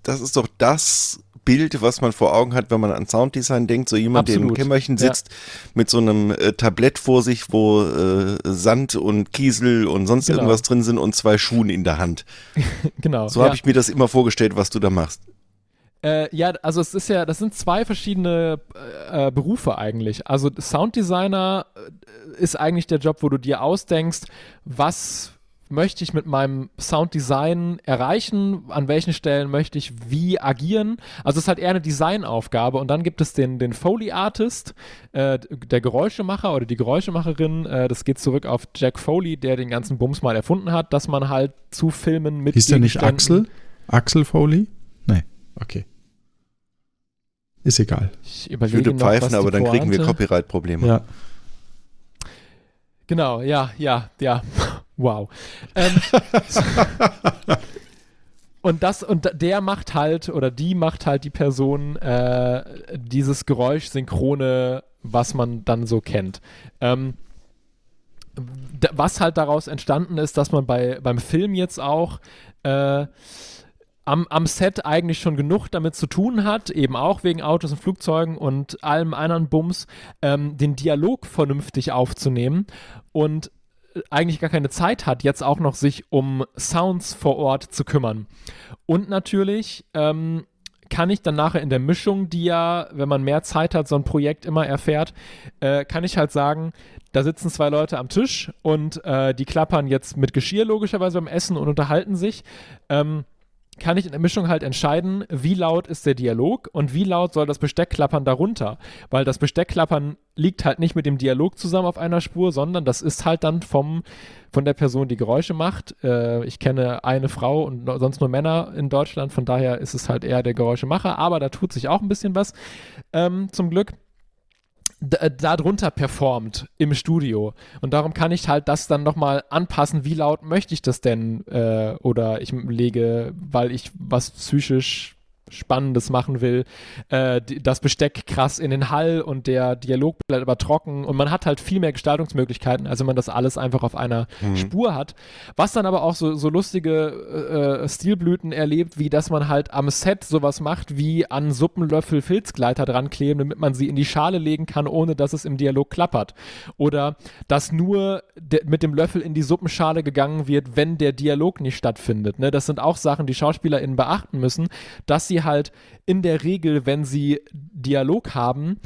Das ist doch das Bild, was man vor Augen hat, wenn man an Sounddesign denkt. So jemand, Absolut. der im Kämmerchen sitzt ja. mit so einem äh, Tablett vor sich, wo äh, Sand und Kiesel und sonst genau. irgendwas drin sind und zwei Schuhen in der Hand. genau. So ja. habe ich mir das immer vorgestellt, was du da machst. Äh, ja, also es ist ja, das sind zwei verschiedene äh, Berufe eigentlich. Also Sounddesigner äh, ist eigentlich der Job, wo du dir ausdenkst, was möchte ich mit meinem Sounddesign erreichen, an welchen Stellen möchte ich wie agieren. Also es ist halt eher eine Designaufgabe und dann gibt es den, den Foley Artist, äh, der Geräuschemacher oder die Geräuschemacherin, äh, das geht zurück auf Jack Foley, der den ganzen Bums mal erfunden hat, dass man halt zu Filmen mit Hieß der nicht Axel? Axel Foley? Okay. Ist egal. Ich, ich würde noch, pfeifen, aber dann kriegen wir Copyright-Probleme. Ja. Genau, ja, ja, ja. Wow. Ähm, und das, und der macht halt, oder die macht halt die Person äh, dieses Geräusch synchrone, was man dann so kennt. Ähm, was halt daraus entstanden ist, dass man bei, beim Film jetzt auch äh, am, am Set eigentlich schon genug damit zu tun hat, eben auch wegen Autos und Flugzeugen und allem anderen Bums, ähm, den Dialog vernünftig aufzunehmen und äh, eigentlich gar keine Zeit hat, jetzt auch noch sich um Sounds vor Ort zu kümmern. Und natürlich ähm, kann ich dann nachher in der Mischung, die ja, wenn man mehr Zeit hat, so ein Projekt immer erfährt, äh, kann ich halt sagen, da sitzen zwei Leute am Tisch und äh, die klappern jetzt mit Geschirr logischerweise beim Essen und unterhalten sich. Ähm, kann ich in der Mischung halt entscheiden, wie laut ist der Dialog und wie laut soll das Besteckklappern darunter. Weil das Besteckklappern liegt halt nicht mit dem Dialog zusammen auf einer Spur, sondern das ist halt dann vom, von der Person, die Geräusche macht. Äh, ich kenne eine Frau und sonst nur Männer in Deutschland, von daher ist es halt eher der Geräuschemacher, aber da tut sich auch ein bisschen was ähm, zum Glück darunter performt im Studio. Und darum kann ich halt das dann nochmal anpassen, wie laut möchte ich das denn? Äh, oder ich lege, weil ich was psychisch Spannendes machen will, äh, das Besteck krass in den Hall und der Dialog bleibt aber trocken und man hat halt viel mehr Gestaltungsmöglichkeiten, als wenn man das alles einfach auf einer mhm. Spur hat. Was dann aber auch so, so lustige äh, Stilblüten erlebt, wie dass man halt am Set sowas macht, wie an Suppenlöffel Filzgleiter dran kleben, damit man sie in die Schale legen kann, ohne dass es im Dialog klappert. Oder dass nur mit dem Löffel in die Suppenschale gegangen wird, wenn der Dialog nicht stattfindet. Ne? Das sind auch Sachen, die SchauspielerInnen beachten müssen, dass sie sie halt in der Regel, wenn sie Dialog haben,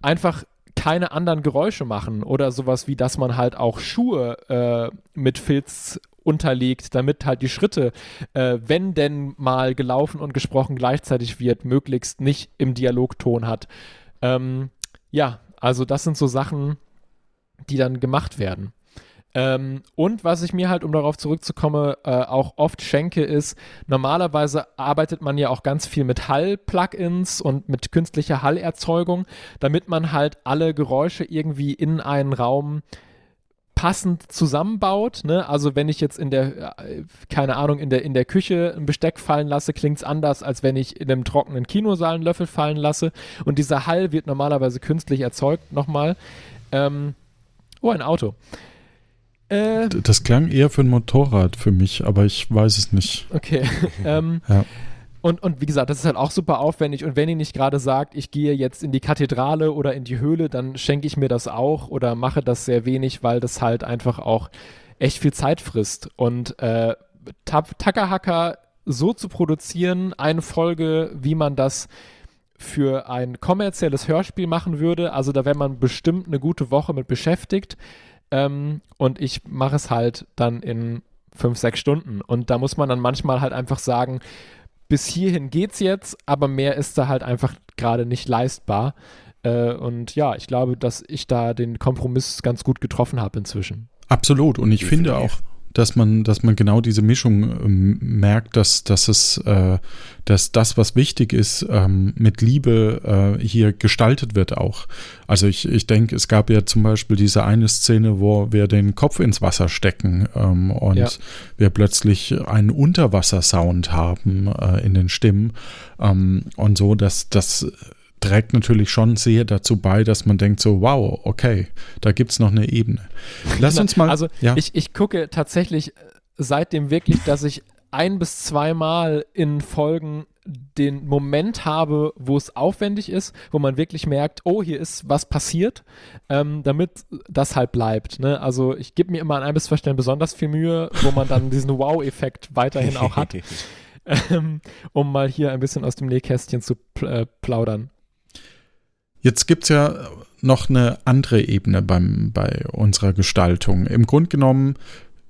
einfach keine anderen Geräusche machen oder sowas wie, dass man halt auch Schuhe äh, mit Filz unterlegt, damit halt die Schritte, äh, wenn denn mal gelaufen und gesprochen gleichzeitig wird, möglichst nicht im Dialogton hat. Ähm, ja, also das sind so Sachen, die dann gemacht werden. Ähm, und was ich mir halt, um darauf zurückzukommen, äh, auch oft schenke, ist, normalerweise arbeitet man ja auch ganz viel mit Hall-Plugins und mit künstlicher Hallerzeugung, damit man halt alle Geräusche irgendwie in einen Raum passend zusammenbaut. Ne? Also wenn ich jetzt in der, äh, keine Ahnung, in der, in der Küche ein Besteck fallen lasse, klingt es anders, als wenn ich in einem trockenen Kinosaal einen Löffel fallen lasse. Und dieser Hall wird normalerweise künstlich erzeugt, nochmal. Ähm, oh, ein Auto. Äh, das klang eher für ein Motorrad für mich, aber ich weiß es nicht. Okay. ähm, ja. Und, und wie gesagt, das ist halt auch super aufwendig. Und wenn ihr nicht gerade sagt, ich gehe jetzt in die Kathedrale oder in die Höhle, dann schenke ich mir das auch oder mache das sehr wenig, weil das halt einfach auch echt viel Zeit frisst. Und äh, Takahaka so zu produzieren, eine Folge, wie man das für ein kommerzielles Hörspiel machen würde, also da wäre man bestimmt eine gute Woche mit beschäftigt. Ähm, und ich mache es halt dann in fünf, sechs Stunden. Und da muss man dann manchmal halt einfach sagen, bis hierhin geht's jetzt, aber mehr ist da halt einfach gerade nicht leistbar. Äh, und ja, ich glaube, dass ich da den Kompromiss ganz gut getroffen habe inzwischen. Absolut. Und ich Definitiv. finde auch, dass man, dass man genau diese Mischung ähm, merkt, dass, dass es, äh, dass das, was wichtig ist, ähm, mit Liebe äh, hier gestaltet wird auch. Also ich, ich denke, es gab ja zum Beispiel diese eine Szene, wo wir den Kopf ins Wasser stecken ähm, und ja. wir plötzlich einen Unterwassersound haben äh, in den Stimmen ähm, und so, dass das trägt natürlich schon sehr dazu bei, dass man denkt so, wow, okay, da gibt es noch eine Ebene. Lass uns mal. Also ja. ich, ich gucke tatsächlich seitdem wirklich, dass ich ein bis zweimal in Folgen den Moment habe, wo es aufwendig ist, wo man wirklich merkt, oh, hier ist was passiert, ähm, damit das halt bleibt. Ne? Also ich gebe mir immer an ein bis zwei Stellen besonders viel Mühe, wo man dann diesen Wow-Effekt weiterhin auch hat, ähm, um mal hier ein bisschen aus dem Nähkästchen zu pl äh, plaudern. Jetzt gibt es ja noch eine andere Ebene beim, bei unserer Gestaltung. Im Grunde genommen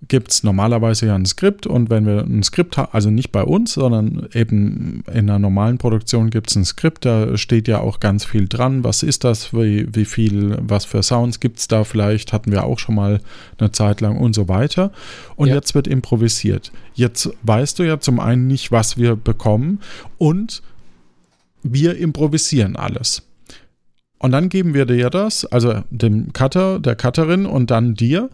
gibt es normalerweise ja ein Skript und wenn wir ein Skript haben, also nicht bei uns, sondern eben in einer normalen Produktion gibt es ein Skript, da steht ja auch ganz viel dran. Was ist das? Wie, wie viel, was für Sounds gibt es da vielleicht? Hatten wir auch schon mal eine Zeit lang und so weiter. Und ja. jetzt wird improvisiert. Jetzt weißt du ja zum einen nicht, was wir bekommen und wir improvisieren alles. Und dann geben wir dir das, also dem Cutter, der Cutterin und dann dir.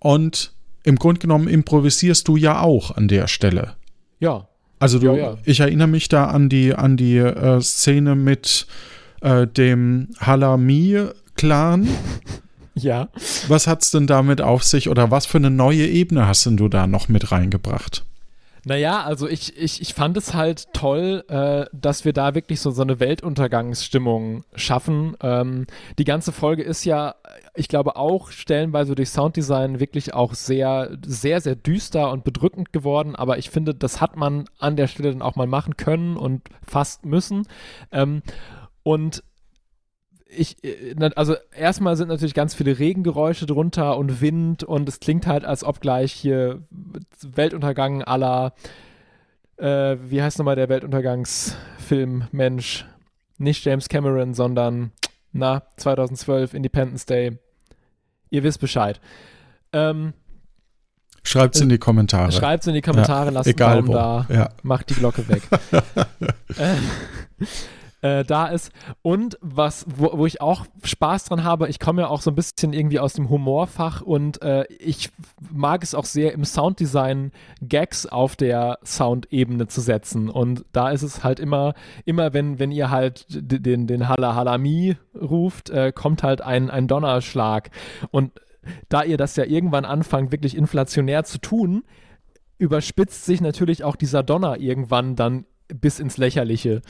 Und im Grunde genommen improvisierst du ja auch an der Stelle. Ja. Also du, ja, ja. ich erinnere mich da an die, an die äh, Szene mit äh, dem Halami-Clan. ja. Was hat es denn damit auf sich oder was für eine neue Ebene hast denn du da noch mit reingebracht? Naja, also ich, ich, ich fand es halt toll, äh, dass wir da wirklich so, so eine Weltuntergangsstimmung schaffen. Ähm, die ganze Folge ist ja, ich glaube, auch stellenweise durch Sounddesign wirklich auch sehr, sehr, sehr düster und bedrückend geworden. Aber ich finde, das hat man an der Stelle dann auch mal machen können und fast müssen. Ähm, und ich, äh, also erstmal sind natürlich ganz viele Regengeräusche drunter und Wind und es klingt halt, als ob gleich hier Weltuntergang aller, äh, wie heißt nochmal der Weltuntergangsfilm, Mensch, nicht James Cameron, sondern, na, 2012, Independence Day. Ihr wisst Bescheid. Ähm, Schreibt es in die Kommentare. Schreibt es in die Kommentare, ja, lasst einen Daumen da, ja. macht die Glocke weg. äh, äh, da ist. Und was, wo, wo, ich auch Spaß dran habe, ich komme ja auch so ein bisschen irgendwie aus dem Humorfach und äh, ich mag es auch sehr im Sounddesign Gags auf der Soundebene zu setzen. Und da ist es halt immer, immer wenn, wenn ihr halt den, den Hala Halami ruft, äh, kommt halt ein, ein Donnerschlag. Und da ihr das ja irgendwann anfangt, wirklich inflationär zu tun, überspitzt sich natürlich auch dieser Donner irgendwann dann bis ins Lächerliche.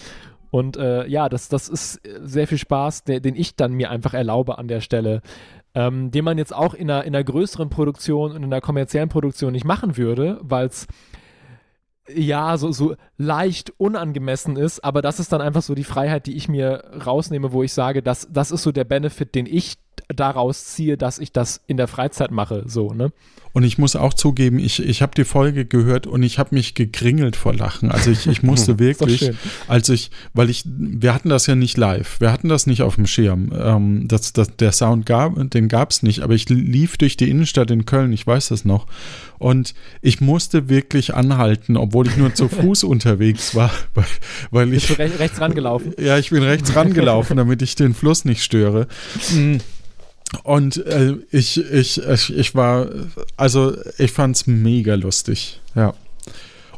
Und äh, ja, das, das ist sehr viel Spaß, der, den ich dann mir einfach erlaube an der Stelle. Ähm, den man jetzt auch in einer, in einer größeren Produktion und in einer kommerziellen Produktion nicht machen würde, weil es ja so, so leicht unangemessen ist, aber das ist dann einfach so die Freiheit, die ich mir rausnehme, wo ich sage, das, das ist so der Benefit, den ich daraus ziehe, dass ich das in der Freizeit mache, so, ne? Und ich muss auch zugeben, ich, ich habe die Folge gehört und ich habe mich gegringelt vor Lachen. Also ich, ich musste wirklich, als ich, weil ich, wir hatten das ja nicht live, wir hatten das nicht auf dem Schirm. Ähm, das, das, der Sound gab, den gab es nicht, aber ich lief durch die Innenstadt in Köln, ich weiß das noch. Und ich musste wirklich anhalten, obwohl ich nur zu Fuß unterwegs war, weil, weil ich. Bist du rechts rangelaufen? Ja, ich bin rechts rangelaufen, damit ich den Fluss nicht störe. Und äh, ich, ich, ich, ich war, also ich fand es mega lustig, ja.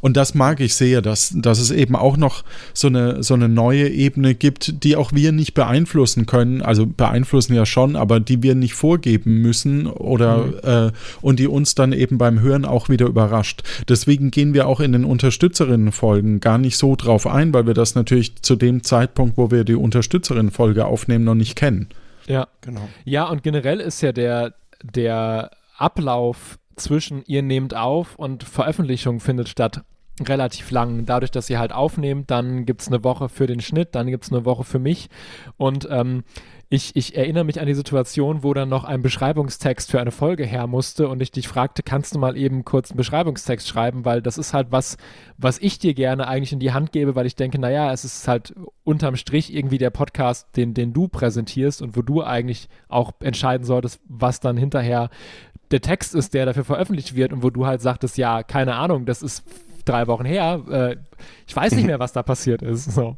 Und das mag ich sehr, dass, dass es eben auch noch so eine, so eine neue Ebene gibt, die auch wir nicht beeinflussen können. Also beeinflussen ja schon, aber die wir nicht vorgeben müssen oder mhm. äh, und die uns dann eben beim Hören auch wieder überrascht. Deswegen gehen wir auch in den Unterstützerinnenfolgen gar nicht so drauf ein, weil wir das natürlich zu dem Zeitpunkt, wo wir die Unterstützerinnenfolge aufnehmen, noch nicht kennen. Ja, genau. Ja, und generell ist ja der, der Ablauf zwischen ihr nehmt auf und Veröffentlichung findet statt relativ lang. Dadurch, dass ihr halt aufnehmt, dann gibt es eine Woche für den Schnitt, dann gibt es eine Woche für mich. Und ähm, ich, ich erinnere mich an die Situation, wo dann noch ein Beschreibungstext für eine Folge her musste und ich dich fragte, kannst du mal eben kurz einen Beschreibungstext schreiben, weil das ist halt was, was ich dir gerne eigentlich in die Hand gebe, weil ich denke, naja, es ist halt unterm Strich irgendwie der Podcast, den, den du präsentierst und wo du eigentlich auch entscheiden solltest, was dann hinterher der Text ist, der dafür veröffentlicht wird und wo du halt sagtest, ja, keine Ahnung, das ist drei Wochen her, äh, ich weiß nicht mehr, was da passiert ist. So.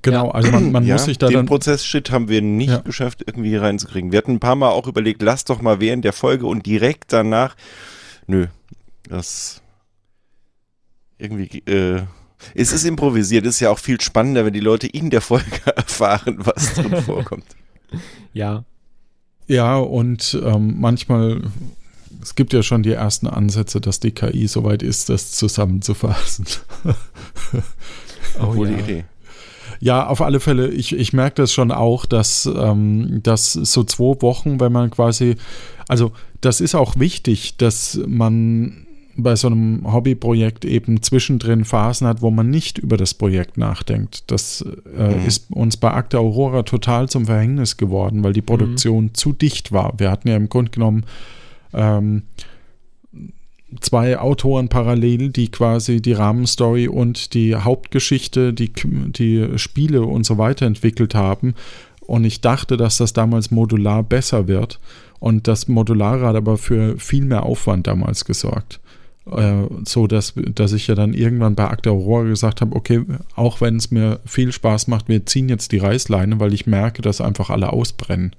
Genau, ja. also man, man ja, muss sich da den dann... Prozess-Shit haben wir nicht ja. geschafft, irgendwie reinzukriegen. Wir hatten ein paar Mal auch überlegt, lass doch mal während der Folge und direkt danach. Nö, das irgendwie, äh, es ist improvisiert, es ist ja auch viel spannender, wenn die Leute in der Folge erfahren, was drin vorkommt. Ja. Ja, und ähm, manchmal, es gibt ja schon die ersten Ansätze, dass die KI soweit ist, das zusammenzufassen. oh, Coole ja. Idee. Ja, auf alle Fälle, ich, ich merke das schon auch, dass, ähm, dass so zwei Wochen, wenn man quasi, also das ist auch wichtig, dass man bei so einem Hobbyprojekt eben zwischendrin Phasen hat, wo man nicht über das Projekt nachdenkt. Das äh, mhm. ist uns bei Akte Aurora total zum Verhängnis geworden, weil die Produktion mhm. zu dicht war. Wir hatten ja im Grunde genommen ähm, zwei Autoren parallel, die quasi die Rahmenstory und die Hauptgeschichte, die, die Spiele und so weiter entwickelt haben. Und ich dachte, dass das damals modular besser wird. Und das Modulare hat aber für viel mehr Aufwand damals gesorgt. Äh, so dass, dass ich ja dann irgendwann bei Akte Aurora gesagt habe, okay, auch wenn es mir viel Spaß macht, wir ziehen jetzt die Reißleine, weil ich merke, dass einfach alle ausbrennen.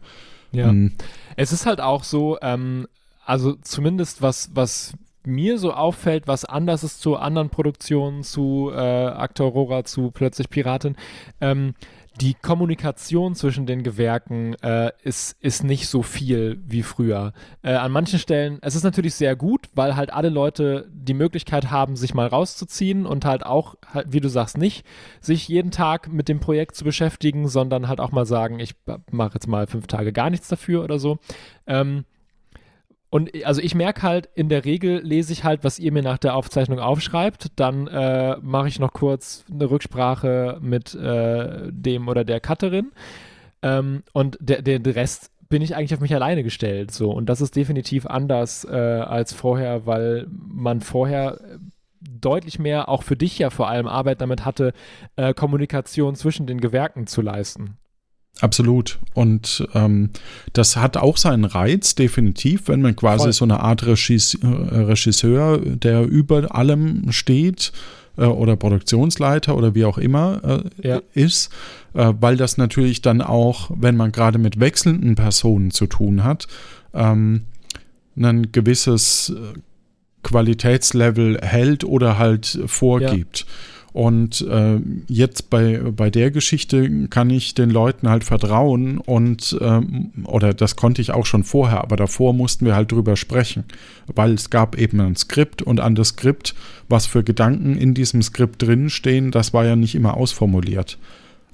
Ja. Mhm. Es ist halt auch so, ähm, also zumindest was, was mir so auffällt, was anders ist zu anderen Produktionen, zu äh, Akte Aurora, zu Plötzlich Piratin, ähm, die Kommunikation zwischen den Gewerken äh, ist, ist nicht so viel wie früher. Äh, an manchen Stellen, es ist natürlich sehr gut, weil halt alle Leute die Möglichkeit haben, sich mal rauszuziehen und halt auch, halt, wie du sagst, nicht sich jeden Tag mit dem Projekt zu beschäftigen, sondern halt auch mal sagen, ich mache jetzt mal fünf Tage gar nichts dafür oder so. Ähm, und also ich merke halt, in der Regel lese ich halt, was ihr mir nach der Aufzeichnung aufschreibt. Dann äh, mache ich noch kurz eine Rücksprache mit äh, dem oder der Cutterin. Ähm, und der, der, Rest bin ich eigentlich auf mich alleine gestellt. So. Und das ist definitiv anders äh, als vorher, weil man vorher deutlich mehr, auch für dich ja vor allem, Arbeit damit hatte, äh, Kommunikation zwischen den Gewerken zu leisten. Absolut. Und ähm, das hat auch seinen Reiz, definitiv, wenn man quasi Voll. so eine Art Regis äh, Regisseur, der über allem steht äh, oder Produktionsleiter oder wie auch immer äh, ja. ist, äh, weil das natürlich dann auch, wenn man gerade mit wechselnden Personen zu tun hat, ähm, ein gewisses äh, Qualitätslevel hält oder halt vorgibt. Ja. Und äh, jetzt bei, bei der Geschichte kann ich den Leuten halt vertrauen und ähm, oder das konnte ich auch schon vorher, aber davor mussten wir halt drüber sprechen, weil es gab eben ein Skript und an das Skript, was für Gedanken in diesem Skript drin stehen, das war ja nicht immer ausformuliert.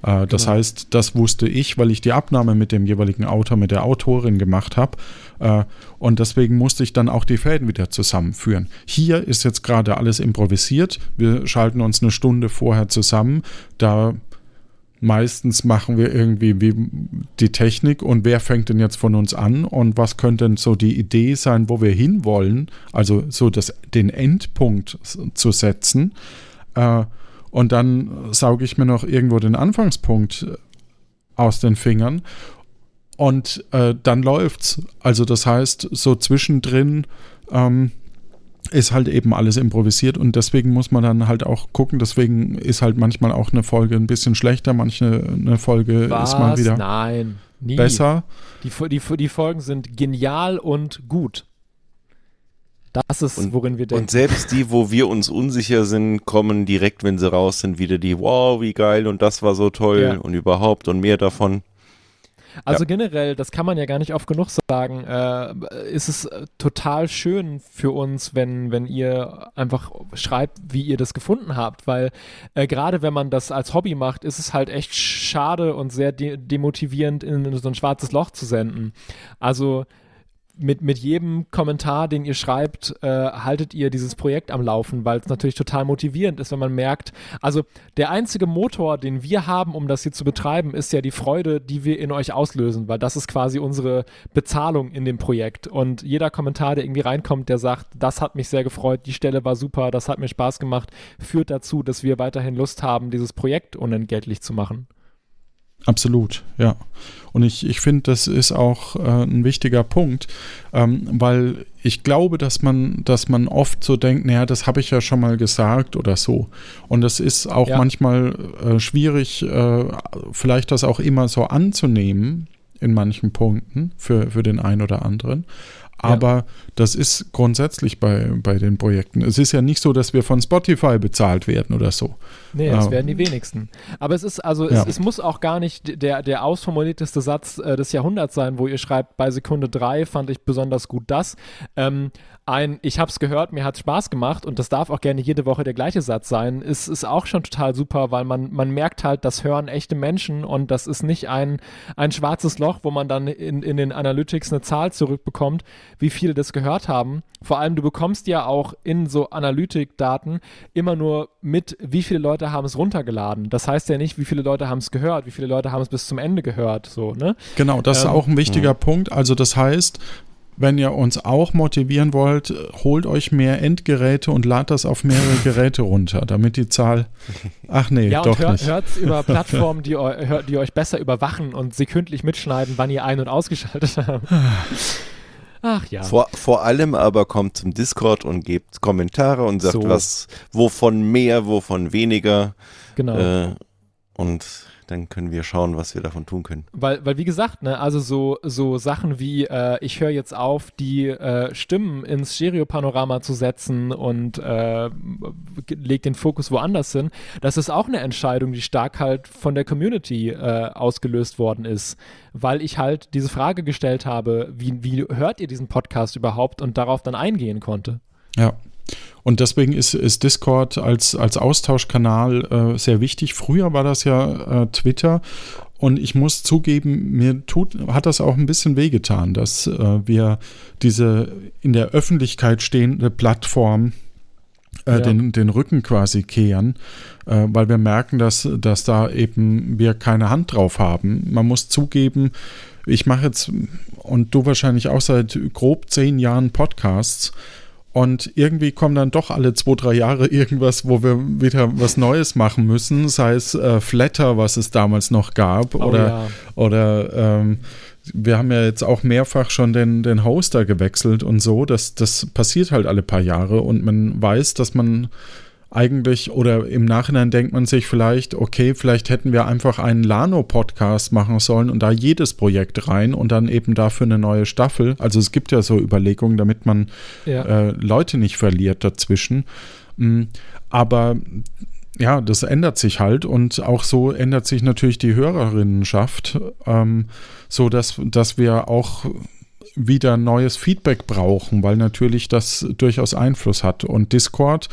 Äh, das genau. heißt, das wusste ich, weil ich die Abnahme mit dem jeweiligen Autor, mit der Autorin gemacht habe. Äh, und deswegen musste ich dann auch die Fäden wieder zusammenführen. Hier ist jetzt gerade alles improvisiert. Wir schalten uns eine Stunde vorher zusammen. Da meistens machen wir irgendwie wie die Technik und wer fängt denn jetzt von uns an und was könnte denn so die Idee sein, wo wir hinwollen, also so das, den Endpunkt zu setzen. Äh, und dann sauge ich mir noch irgendwo den Anfangspunkt aus den Fingern und äh, dann läuft's. Also das heißt, so zwischendrin ähm, ist halt eben alles improvisiert und deswegen muss man dann halt auch gucken. Deswegen ist halt manchmal auch eine Folge ein bisschen schlechter, manche eine Folge Was? ist mal wieder Nein, nie. besser. Die, die, die Folgen sind genial und gut. Das ist, Und- worin wir denken. Und selbst die, wo wir uns unsicher sind, kommen direkt, wenn sie raus sind, wieder die, wow, wie geil und das war so toll Ja. und überhaupt und mehr davon. Also generell, das kann man ja gar nicht oft genug sagen, äh, ist es äh, total schön für uns, wenn, wenn ihr einfach schreibt, wie ihr das gefunden habt, weil äh, gerade wenn man das als Hobby macht, ist es halt echt schade und sehr de demotivierend, in so ein schwarzes Loch zu senden. Also mit, mit jedem Kommentar, den ihr schreibt, äh, haltet ihr dieses Projekt am Laufen, weil es natürlich total motivierend ist, wenn man merkt, also der einzige Motor, den wir haben, um das hier zu betreiben, ist ja die Freude, die wir in euch auslösen, weil das ist quasi unsere Bezahlung in dem Projekt. Und jeder Kommentar, der irgendwie reinkommt, der sagt, das hat mich sehr gefreut, die Stelle war super, das hat mir Spaß gemacht, führt dazu, dass wir weiterhin Lust haben, dieses Projekt unentgeltlich zu machen. Absolut, ja. Und ich, ich finde, das ist auch äh, ein wichtiger Punkt, ähm, weil ich glaube, dass man, dass man oft so denkt, naja, das habe ich ja schon mal gesagt oder so. Und das ist auch Ja. manchmal äh, schwierig, äh, vielleicht das auch immer so anzunehmen in manchen Punkten für, für den einen oder anderen. Aber das ist grundsätzlich bei, bei den Projekten. Es ist ja nicht so, dass wir von Spotify bezahlt werden oder so. Nee, das Ja. werden die wenigsten. Aber es ist, also Ja. es, es muss auch gar nicht der, der ausformulierteste Satz äh, des Jahrhunderts sein, wo ihr schreibt, bei Sekunde drei fand ich besonders gut das. Ähm, ein, ich hab's gehört, mir hat's Spaß gemacht und das darf auch gerne jede Woche der gleiche Satz sein, ist, ist auch schon total super, weil man, man merkt halt, das hören echte Menschen und das ist nicht ein, ein schwarzes Loch, wo man dann in, in den Analytics eine Zahl zurückbekommt, wie viele das gehört haben. Vor allem, du bekommst ja auch in so Analytik-Daten immer nur mit, wie viele Leute haben es runtergeladen. Das heißt ja nicht, wie viele Leute haben es gehört, wie viele Leute haben es bis zum Ende gehört, so, ne? Genau, das ist Ähm, auch ein wichtiger Punkt. Also das heißt, wenn ihr uns auch motivieren wollt, holt euch mehr Endgeräte und ladet das auf mehrere Geräte runter, damit die Zahl. Ach nee, Ja, doch hör, nicht. hört's über Plattformen, die, eu, hör, die euch besser überwachen und sekündlich mitschneiden, wann ihr ein- und ausgeschaltet habt. Ach ja. Vor, vor allem aber kommt zum Discord und gebt Kommentare und sagt, So. was, wovon mehr, wovon weniger. genau. Äh, und dann können wir schauen, was wir davon tun können. Weil, weil wie gesagt, ne, also so, so Sachen wie, äh, ich höre jetzt auf, die äh, Stimmen ins Stereopanorama zu setzen und äh, leg den Fokus woanders hin, das ist auch eine Entscheidung, die stark halt von der Community äh, ausgelöst worden ist. Weil ich halt diese Frage gestellt habe, wie, wie hört ihr diesen Podcast überhaupt und darauf dann eingehen konnte. Ja. Und deswegen ist, ist Discord als, als Austauschkanal äh, sehr wichtig. Früher war das ja äh, Twitter. Und ich muss zugeben, mir tut, hat das auch ein bisschen wehgetan, dass äh, wir diese in der Öffentlichkeit stehende Plattform äh, Ja. den, den Rücken quasi kehren, äh, weil wir merken, dass, dass da eben wir keine Hand drauf haben. Man muss zugeben, ich mache jetzt und du wahrscheinlich auch seit grob zehn Jahren Podcasts. Und irgendwie kommen dann doch alle zwei, drei Jahre irgendwas, wo wir wieder was Neues machen müssen, sei es äh, Flatter, was es damals noch gab, Oh oder, ja. oder ähm, wir haben ja jetzt auch mehrfach schon den, den Hoster gewechselt und so. Das, das passiert halt alle paar Jahre und man weiß, dass man eigentlich oder im Nachhinein denkt man sich vielleicht, okay, vielleicht hätten wir einfach einen Lano-Podcast machen sollen und da jedes Projekt rein und dann eben dafür eine neue Staffel. Also es gibt ja so Überlegungen, damit man Ja. äh, Leute nicht verliert dazwischen. Mm, Aber ja, das ändert sich halt und auch so ändert sich natürlich die Hörerinnenschaft, ähm, so dass, dass wir auch wieder neues Feedback brauchen, weil natürlich das durchaus Einfluss hat. Und Discord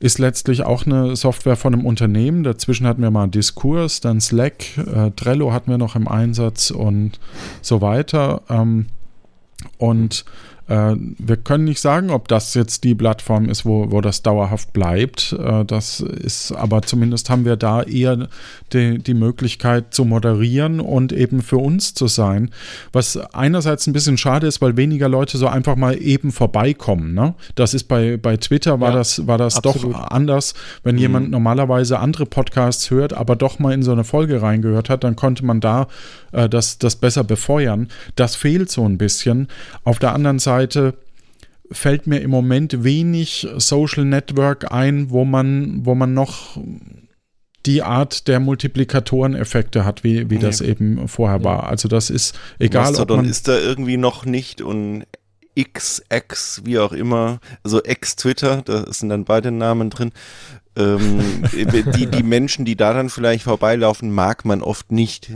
ist letztlich auch eine Software von einem Unternehmen. Dazwischen hatten wir mal Diskurs, dann Slack, äh, Trello hatten wir noch im Einsatz und so weiter. Ähm, und wir können nicht sagen, ob das jetzt die Plattform ist, wo, wo das dauerhaft bleibt. Äh, das ist, aber zumindest haben wir da eher die, die Möglichkeit zu moderieren und eben für uns zu sein. Was einerseits ein bisschen schade ist, weil weniger Leute so einfach mal eben vorbeikommen. Ne? Das ist bei, bei Twitter war ja, das, war das doch anders. Wenn mhm. jemand normalerweise andere Podcasts hört, aber doch mal in so eine Folge reingehört hat, dann konnte man da äh, das, das besser befeuern. Das fehlt so ein bisschen. Auf der anderen Seite fällt mir im Moment wenig Social Network ein, wo man, wo man noch die Art der Multiplikatoreneffekte hat, wie, wie nee. das eben vorher ja. war. Also das ist egal, Mastodon ob man ist da irgendwie noch nicht und X, X, wie auch immer, also X-Twitter, da sind dann beide Namen drin. Ähm, die, die Menschen, die da dann vielleicht vorbeilaufen, mag man oft nicht.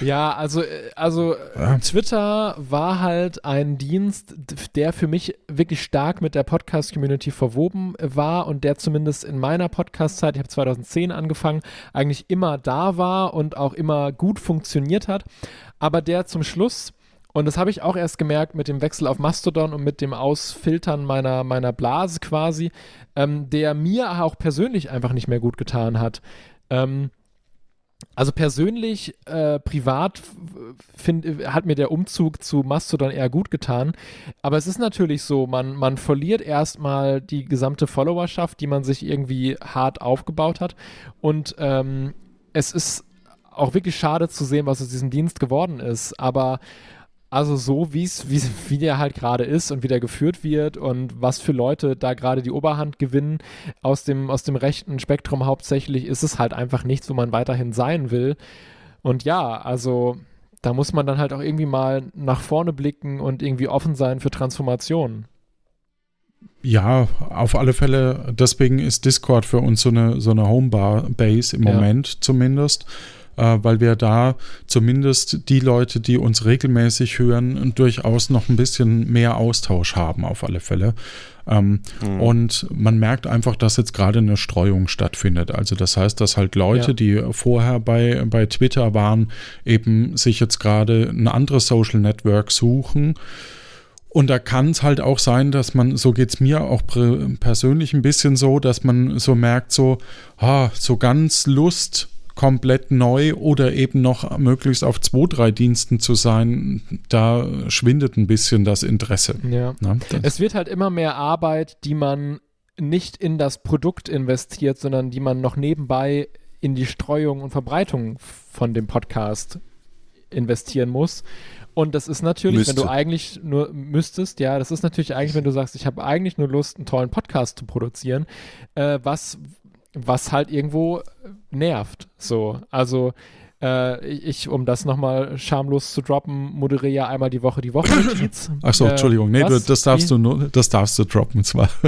Ja, also, äh, also ja. Twitter war halt ein Dienst, der für mich wirklich stark mit der Podcast-Community verwoben war und der zumindest in meiner Podcast-Zeit, ich habe 2010 angefangen, eigentlich immer da war und auch immer gut funktioniert hat, aber der zum Schluss und das habe ich auch erst gemerkt mit dem Wechsel auf Mastodon und mit dem Ausfiltern meiner, meiner Blase quasi, ähm, der mir auch persönlich einfach nicht mehr gut getan hat. Ähm, also persönlich, äh, privat find, hat mir der Umzug zu Mastodon eher gut getan. Aber es ist natürlich so, man, man verliert erstmal die gesamte Followerschaft, die man sich irgendwie hart aufgebaut hat. Und ähm, es ist auch wirklich schade zu sehen, was aus diesem Dienst geworden ist. Aber also so, wie's, wie wie der halt gerade ist und wie der geführt wird und was für Leute da gerade die Oberhand gewinnen aus dem, aus dem rechten Spektrum hauptsächlich, ist es halt einfach nichts, wo man weiterhin sein will. Und ja, also da muss man dann halt auch irgendwie mal nach vorne blicken und irgendwie offen sein für Transformationen. Ja, auf alle Fälle. Deswegen ist Discord für uns so eine, so eine Homebar-Base im ja. Moment zumindest weil wir da zumindest die Leute, die uns regelmäßig hören, durchaus noch ein bisschen mehr Austausch haben, auf alle Fälle. Ähm, mhm. Und man merkt einfach, dass jetzt gerade eine Streuung stattfindet. Also das heißt, dass halt Leute, ja. die vorher bei, bei Twitter waren, eben sich jetzt gerade ein anderes Social Network suchen. Und da kann es halt auch sein, dass man, so geht es mir auch persönlich ein bisschen so, dass man so merkt, so, ah, so ganz Lust komplett neu oder eben noch möglichst auf zwei, drei Diensten zu sein, da schwindet ein bisschen das Interesse. Ja. Das es wird halt immer mehr Arbeit, die man nicht in das Produkt investiert, sondern die man noch nebenbei in die Streuung und Verbreitung von dem Podcast investieren muss. Und das ist natürlich, Müsste. wenn du eigentlich nur müsstest, ja, das ist natürlich eigentlich, wenn du sagst, ich habe eigentlich nur Lust, einen tollen Podcast zu produzieren, äh, was, was halt irgendwo nervt. So, also äh, ich, um das nochmal schamlos zu droppen, moderiere ja einmal die Woche die Wochennotiz. Achso, äh, Entschuldigung, nee, du, das darfst du nur, das darfst du droppen zwar.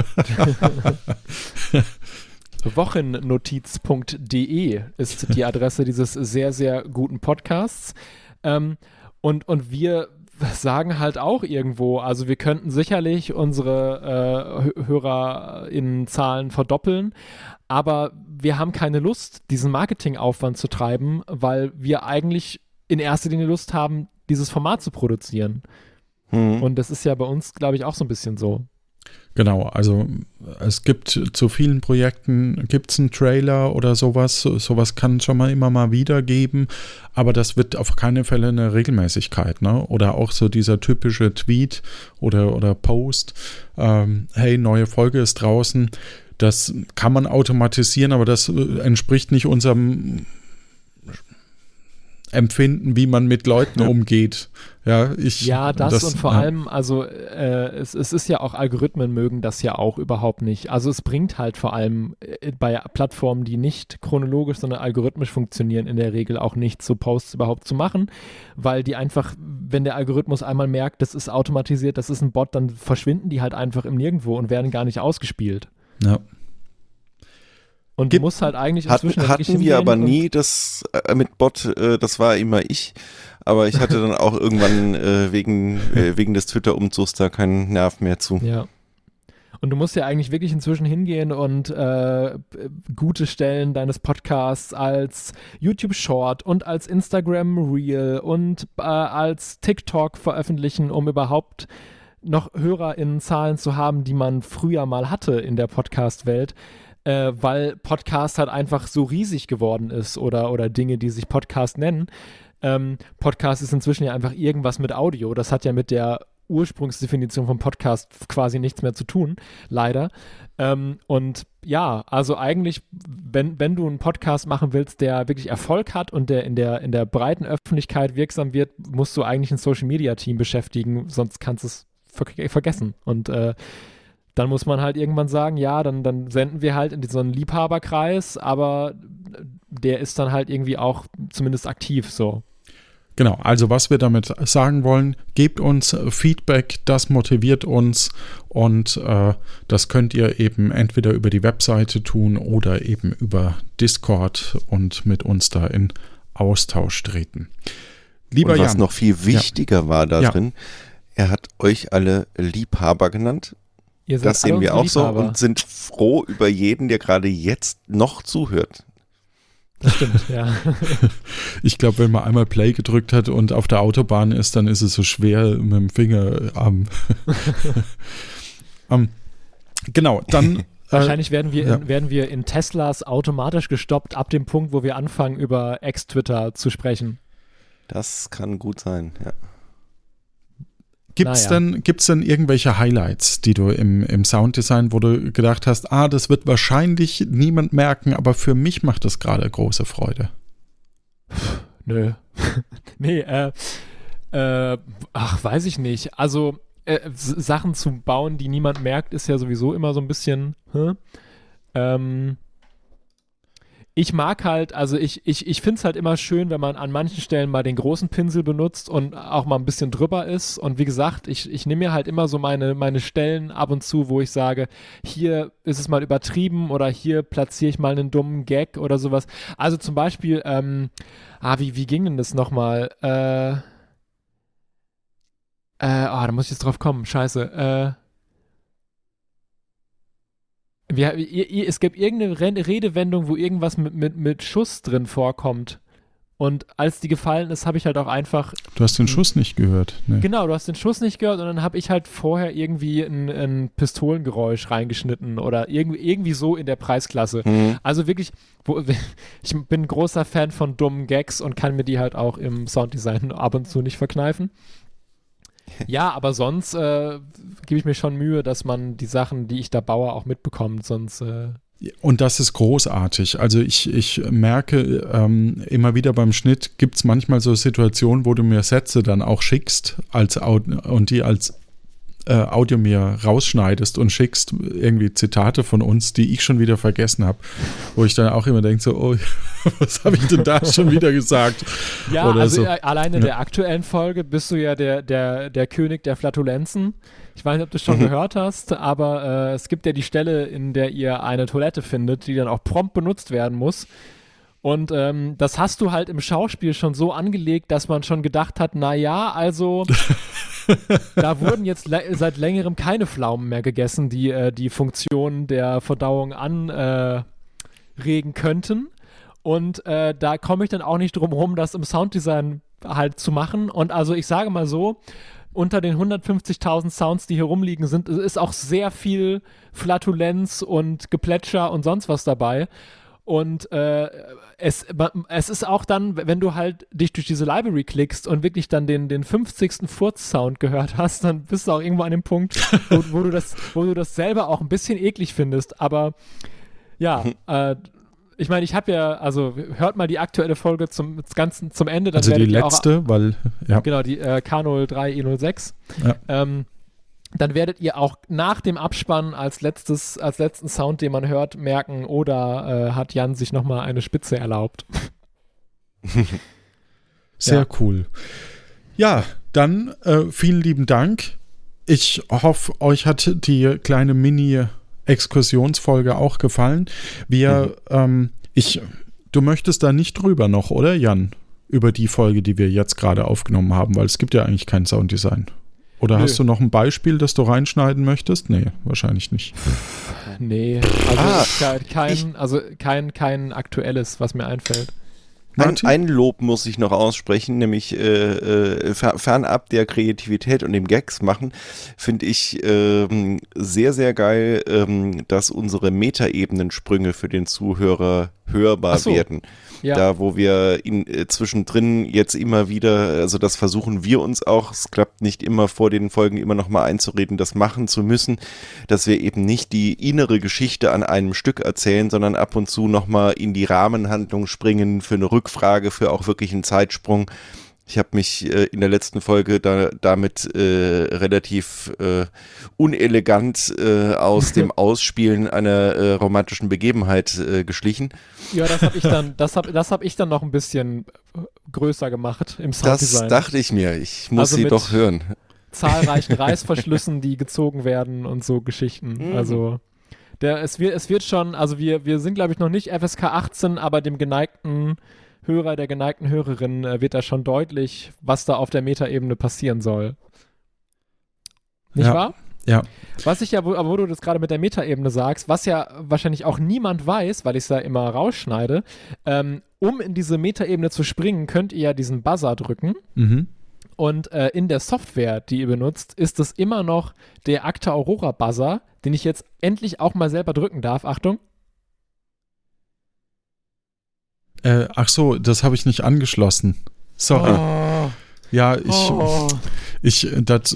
Wochennotiz.de ist die Adresse dieses sehr, sehr guten Podcasts. Ähm, und, und wir sagen halt auch irgendwo, also wir könnten sicherlich unsere äh, HörerInnen-Zahlen verdoppeln, aber wir haben keine Lust, diesen Marketingaufwand zu treiben, weil wir eigentlich in erster Linie Lust haben, dieses Format zu produzieren. Hm. Und das ist ja bei uns, glaube ich, auch so ein bisschen so. Genau, also es gibt zu vielen Projekten, gibt es einen Trailer oder sowas, sowas kann es schon mal immer mal wieder geben, aber das wird auf keine Fälle eine Regelmäßigkeit, ne? Oder auch so dieser typische Tweet oder, oder Post, ähm, hey, neue Folge ist draußen, das kann man automatisieren, aber das äh, entspricht nicht unserem Empfinden, wie man mit Leuten umgeht. Ja, ich, ja das, das und vor ja. allem, also äh, es, es ist ja auch, Algorithmen mögen das ja auch überhaupt nicht. Also es bringt halt vor allem äh, bei Plattformen, die nicht chronologisch, sondern algorithmisch funktionieren, in der Regel auch nicht so Posts überhaupt zu machen, weil die einfach, wenn der Algorithmus einmal merkt, das ist automatisiert, das ist ein Bot, dann verschwinden die halt einfach im Nirgendwo und werden gar nicht ausgespielt. Ja. Und Gibt, du musst halt eigentlich inzwischen hatten, hatten wir aber nie das äh, mit Bot, äh, das war immer ich. Aber ich hatte dann auch irgendwann äh, wegen, äh, wegen des Twitter-Umzugs da keinen Nerv mehr zu. Ja. Und du musst ja eigentlich wirklich inzwischen hingehen und äh, gute Stellen deines Podcasts als YouTube Short und als Instagram Reel und äh, als TikTok veröffentlichen, um überhaupt noch HörerInnenzahlen zu haben, die man früher mal hatte in der Podcast-Welt, äh, weil Podcast halt einfach so riesig geworden ist oder, oder Dinge, die sich Podcast nennen. Ähm, Podcast ist inzwischen ja einfach irgendwas mit Audio. Das hat ja mit der Ursprungsdefinition vom Podcast quasi nichts mehr zu tun, leider. Ähm, und ja, also eigentlich, wenn, wenn du einen Podcast machen willst, der wirklich Erfolg hat und der in der, in der breiten Öffentlichkeit wirksam wird, musst du eigentlich ein Social Media Team beschäftigen, sonst kannst du es ver vergessen. Und äh, dann muss man halt irgendwann sagen, ja, dann, dann senden wir halt in so einen Liebhaberkreis, aber der ist dann halt irgendwie auch zumindest aktiv so. Genau, also was wir damit sagen wollen, gebt uns Feedback, das motiviert uns und äh, das könnt ihr eben entweder über die Webseite tun oder eben über Discord und mit uns da in Austausch treten. Lieber und was Jan, noch viel wichtiger ja. war da ja. Er hat euch alle Liebhaber genannt. das sehen wir auch Liebhaber. so und sind froh über jeden, der gerade jetzt noch zuhört. Das stimmt, ja. ich glaube, wenn man einmal Play gedrückt hat und auf der Autobahn ist, dann ist es so schwer mit dem Finger am. um, genau, dann. Äh, Wahrscheinlich werden wir, ja. in, werden wir in Teslas automatisch gestoppt ab dem Punkt, wo wir anfangen, über Ex-Twitter zu sprechen. Das kann gut sein, ja. Gibt es naja. denn, gibt's denn irgendwelche Highlights, die du im, im Sounddesign, wo du gedacht hast, ah, das wird wahrscheinlich niemand merken, aber für mich macht das gerade große Freude? Nö. nee, äh, äh, ach, weiß ich nicht. Also, äh, Sachen zu bauen, die niemand merkt, ist ja sowieso immer so ein bisschen, hm? ähm, ich mag halt, also ich, ich, ich finde es halt immer schön, wenn man an manchen Stellen mal den großen Pinsel benutzt und auch mal ein bisschen drüber ist. Und wie gesagt, ich, ich nehme mir halt immer so meine, meine Stellen ab und zu, wo ich sage, hier ist es mal übertrieben oder hier platziere ich mal einen dummen Gag oder sowas. Also zum Beispiel, ähm, ah, wie, wie ging denn das nochmal? Äh, äh, oh, da muss ich jetzt drauf kommen, scheiße. Äh, wir, es gibt irgendeine Redewendung, wo irgendwas mit, mit, mit Schuss drin vorkommt. Und als die gefallen ist, habe ich halt auch einfach. Du hast den Schuss nicht gehört. Nee. Genau, du hast den Schuss nicht gehört und dann habe ich halt vorher irgendwie ein, ein, Pistolengeräusch reingeschnitten oder irgendwie, irgendwie so in der Preisklasse. Mhm. Also wirklich, wo, ich bin ein großer Fan von dummen Gags und kann mir die halt auch im Sounddesign ab und zu nicht verkneifen. Ja, aber sonst äh, gebe ich mir schon Mühe, dass man die Sachen, die ich da baue, auch mitbekommt. Sonst. Äh und das ist großartig. Also ich, ich merke ähm, immer wieder beim Schnitt gibt es manchmal so Situationen, wo du mir Sätze dann auch schickst als und die als äh, Audio mir rausschneidest und schickst irgendwie Zitate von uns, die ich schon wieder vergessen habe, wo ich dann auch immer denke so, oh, was habe ich denn da schon wieder gesagt? Ja, Oder also so. Äh, alleine in ja. der aktuellen Folge bist du ja der, der, der König der Flatulenzen. Ich weiß nicht, ob du es schon mhm. gehört hast, aber äh, es gibt ja die Stelle, in der ihr eine Toilette findet, die dann auch prompt benutzt werden muss. Und ähm, das hast du halt im Schauspiel schon so angelegt, dass man schon gedacht hat, na ja, also da wurden jetzt seit längerem keine Pflaumen mehr gegessen, die äh, die Funktion der Verdauung anregen äh, könnten. Und äh, da komme ich dann auch nicht drum rum, das im Sounddesign halt zu machen. Und also ich sage mal so, unter den 150.000 Sounds, die hier rumliegen, sind, ist auch sehr viel Flatulenz und Geplätscher und sonst was dabei. Und äh, es, es ist auch dann, wenn du halt dich durch diese Library klickst und wirklich dann den, den 50. Furz-Sound gehört hast, dann bist du auch irgendwo an dem Punkt, wo, wo, du das, wo du das selber auch ein bisschen eklig findest. Aber ja, äh, ich meine, ich habe ja, also hört mal die aktuelle Folge zum Ganzen zum Ende. also die letzte, auch, weil, ja. Genau, die äh, K03 E06. Ja. Ähm, dann werdet ihr auch nach dem Abspann als letztes, als letzten Sound, den man hört, merken, oder äh, hat Jan sich nochmal eine Spitze erlaubt. Sehr ja. cool. Ja, dann äh, vielen lieben Dank. Ich hoffe, euch hat die kleine Mini-Exkursionsfolge auch gefallen. Wir, mhm. ähm, ich, du möchtest da nicht drüber noch, oder Jan? Über die Folge, die wir jetzt gerade aufgenommen haben, weil es gibt ja eigentlich kein Sounddesign. Oder Nö. hast du noch ein Beispiel, das du reinschneiden möchtest? Nee, wahrscheinlich nicht. Nee, also ah, kein, kein, also kein, kein aktuelles, was mir einfällt. Ein, ein, Lob muss ich noch aussprechen, nämlich äh, äh, fernab der Kreativität und dem Gags machen, finde ich ähm, sehr, sehr geil, ähm, dass unsere Metaebenensprünge für den Zuhörer hörbar so. werden. Ja. Da, wo wir in, äh, zwischendrin jetzt immer wieder, also das versuchen wir uns auch, es klappt nicht immer vor den Folgen immer noch mal einzureden, das machen zu müssen, dass wir eben nicht die innere Geschichte an einem Stück erzählen, sondern ab und zu noch mal in die Rahmenhandlung springen für eine Rückfrage, für auch wirklich einen Zeitsprung ich habe mich äh, in der letzten Folge da, damit äh, relativ äh, unelegant äh, aus dem Ausspielen einer äh, romantischen Begebenheit äh, geschlichen. Ja, das habe ich dann, das habe das hab ich dann noch ein bisschen größer gemacht im Sounddesign. Das dachte ich mir. Ich muss also sie doch hören. Zahlreichen Reißverschlüssen, die gezogen werden und so Geschichten. Mhm. Also der, es wird, es wird schon, also wir, wir sind glaube ich noch nicht FSK 18, aber dem geneigten Hörer, der geneigten Hörerin äh, wird da schon deutlich, was da auf der Metaebene passieren soll. Nicht ja. wahr? Ja. Was ich ja, wo, wo du das gerade mit der Metaebene sagst, was ja wahrscheinlich auch niemand weiß, weil ich es da immer rausschneide, ähm, um in diese Metaebene zu springen, könnt ihr ja diesen Buzzer drücken. Mhm. Und äh, in der Software, die ihr benutzt, ist es immer noch der Acta Aurora Buzzer, den ich jetzt endlich auch mal selber drücken darf. Achtung. Äh, ach so, das habe ich nicht angeschlossen. Sorry. Oh. Ja, ich, oh. ich, das,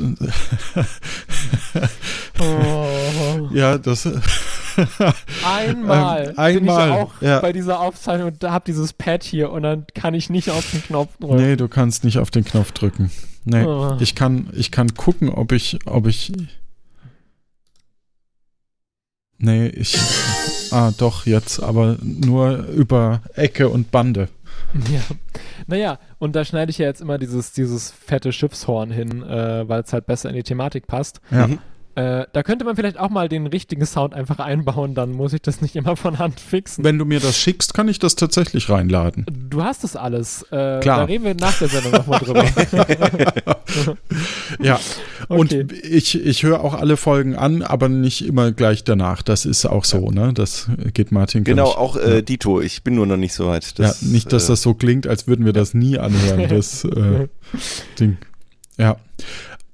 oh. ja, das, einmal, ähm, einmal, bin ich auch ja. bei dieser Aufzeichnung und habe dieses Pad hier und dann kann ich nicht auf den Knopf drücken. Nee, du kannst nicht auf den Knopf drücken. Nee, oh. ich kann, ich kann gucken, ob ich, ob ich, nee, ich, Ah, doch, jetzt, aber nur über Ecke und Bande. Ja. Naja, und da schneide ich ja jetzt immer dieses, dieses fette Schiffshorn hin, äh, weil es halt besser in die Thematik passt. Ja. Mhm. Äh, da könnte man vielleicht auch mal den richtigen Sound einfach einbauen, dann muss ich das nicht immer von Hand fixen. Wenn du mir das schickst, kann ich das tatsächlich reinladen. Du hast das alles. Äh, Klar. Da reden wir nach der Sendung nochmal drüber. ja, okay. und ich, ich höre auch alle Folgen an, aber nicht immer gleich danach. Das ist auch so, ne? Das geht Martin. Genau, ich, auch äh, Dito. Ich bin nur noch nicht so weit. Das, ja, nicht, dass äh, das so klingt, als würden wir das nie anhören, das äh, Ding. Ja.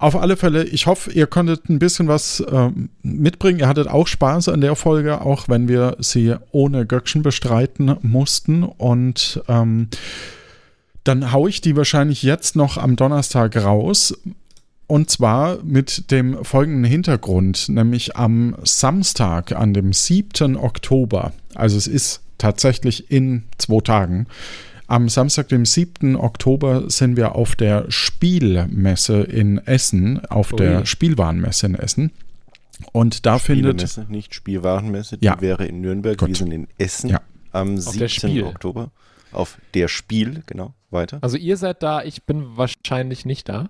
Auf alle Fälle, ich hoffe, ihr konntet ein bisschen was äh, mitbringen. Ihr hattet auch Spaß an der Folge, auch wenn wir sie ohne Göckchen bestreiten mussten. Und ähm, dann haue ich die wahrscheinlich jetzt noch am Donnerstag raus. Und zwar mit dem folgenden Hintergrund, nämlich am Samstag, an dem 7. Oktober. Also es ist tatsächlich in zwei Tagen am Samstag, dem 7. Oktober, sind wir auf der Spielmesse in Essen, auf oh der Spielwarenmesse in Essen. Und da findet. nicht Spielwarenmesse, die ja. wäre in Nürnberg. Gut. Wir sind in Essen ja. am 7. Oktober. Auf der Spiel, genau. Weiter. Also ihr seid da, ich bin wahrscheinlich nicht da.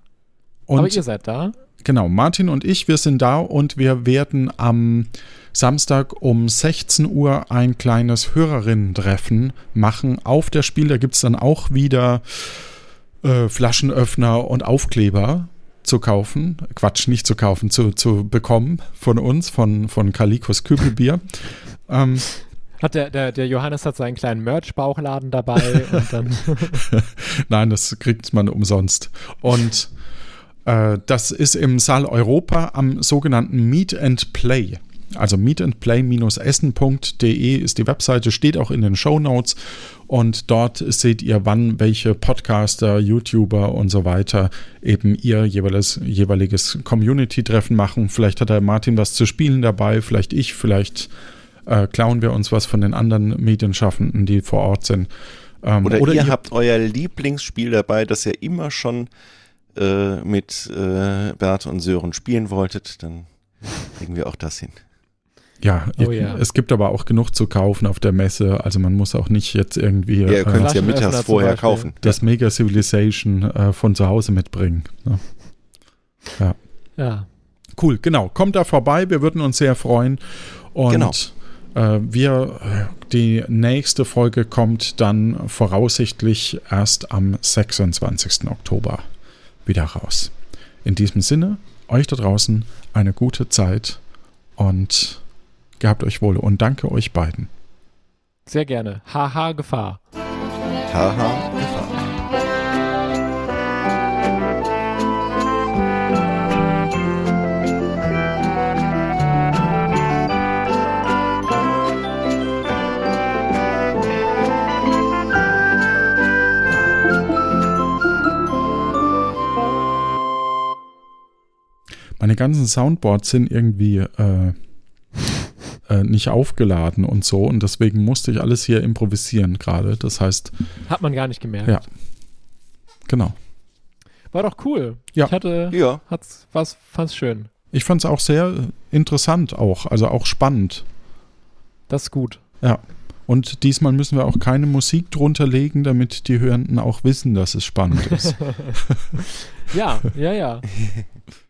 Und aber ihr seid da. Genau, Martin und ich, wir sind da und wir werden am Samstag um 16 Uhr ein kleines Hörerinnen-Treffen machen auf der Spiel. Da gibt es dann auch wieder äh, Flaschenöffner und Aufkleber zu kaufen. Quatsch, nicht zu kaufen, zu, zu bekommen von uns, von, von Kalikos Kübelbier. ähm, hat der, der, der Johannes hat seinen kleinen Merch-Bauchladen dabei und dann. Nein, das kriegt man umsonst. Und das ist im Saal Europa am sogenannten Meet and Play. Also meetandplay-essen.de ist die Webseite, steht auch in den Show Notes und dort seht ihr, wann welche Podcaster, YouTuber und so weiter eben ihr jeweiliges, jeweiliges Community-Treffen machen. Vielleicht hat der Martin was zu spielen dabei, vielleicht ich, vielleicht äh, klauen wir uns was von den anderen Medienschaffenden, die vor Ort sind. Ähm, oder, oder, ihr, ihr habt euer Lieblingsspiel dabei, das ihr immer schon äh, mit äh, Bert und Sören spielen wolltet, dann legen wir auch das hin. Ja, oh, ja, es gibt aber auch genug zu kaufen auf der Messe. Also man muss auch nicht jetzt irgendwie. Ja, ihr könnt es äh, ja mittags vorher kaufen. Das Mega Civilization äh, von zu Hause mitbringen. Ne? Ja. Ja. Cool, genau. Kommt da vorbei, wir würden uns sehr freuen. Und genau. äh, wir, die nächste Folge kommt dann voraussichtlich erst am 26. Oktober wieder raus. In diesem Sinne, euch da draußen eine gute Zeit und Gehabt euch wohl und danke euch beiden. Sehr gerne. Haha, Gefahr. Haha, Gefahr. Meine ganzen Soundboards sind irgendwie äh, äh, nicht aufgeladen und so und deswegen musste ich alles hier improvisieren gerade. Das heißt, Hat man gar nicht gemerkt. Ja. genau. War doch cool. Ja. Ich hatte, Ja, hat's, was, fand's schön. Ich fand es auch sehr interessant auch, also auch spannend. Das ist gut. Ja. Und diesmal müssen wir auch keine Musik drunter legen, damit die Hörenden auch wissen, dass es spannend ist. Ja, ja, ja.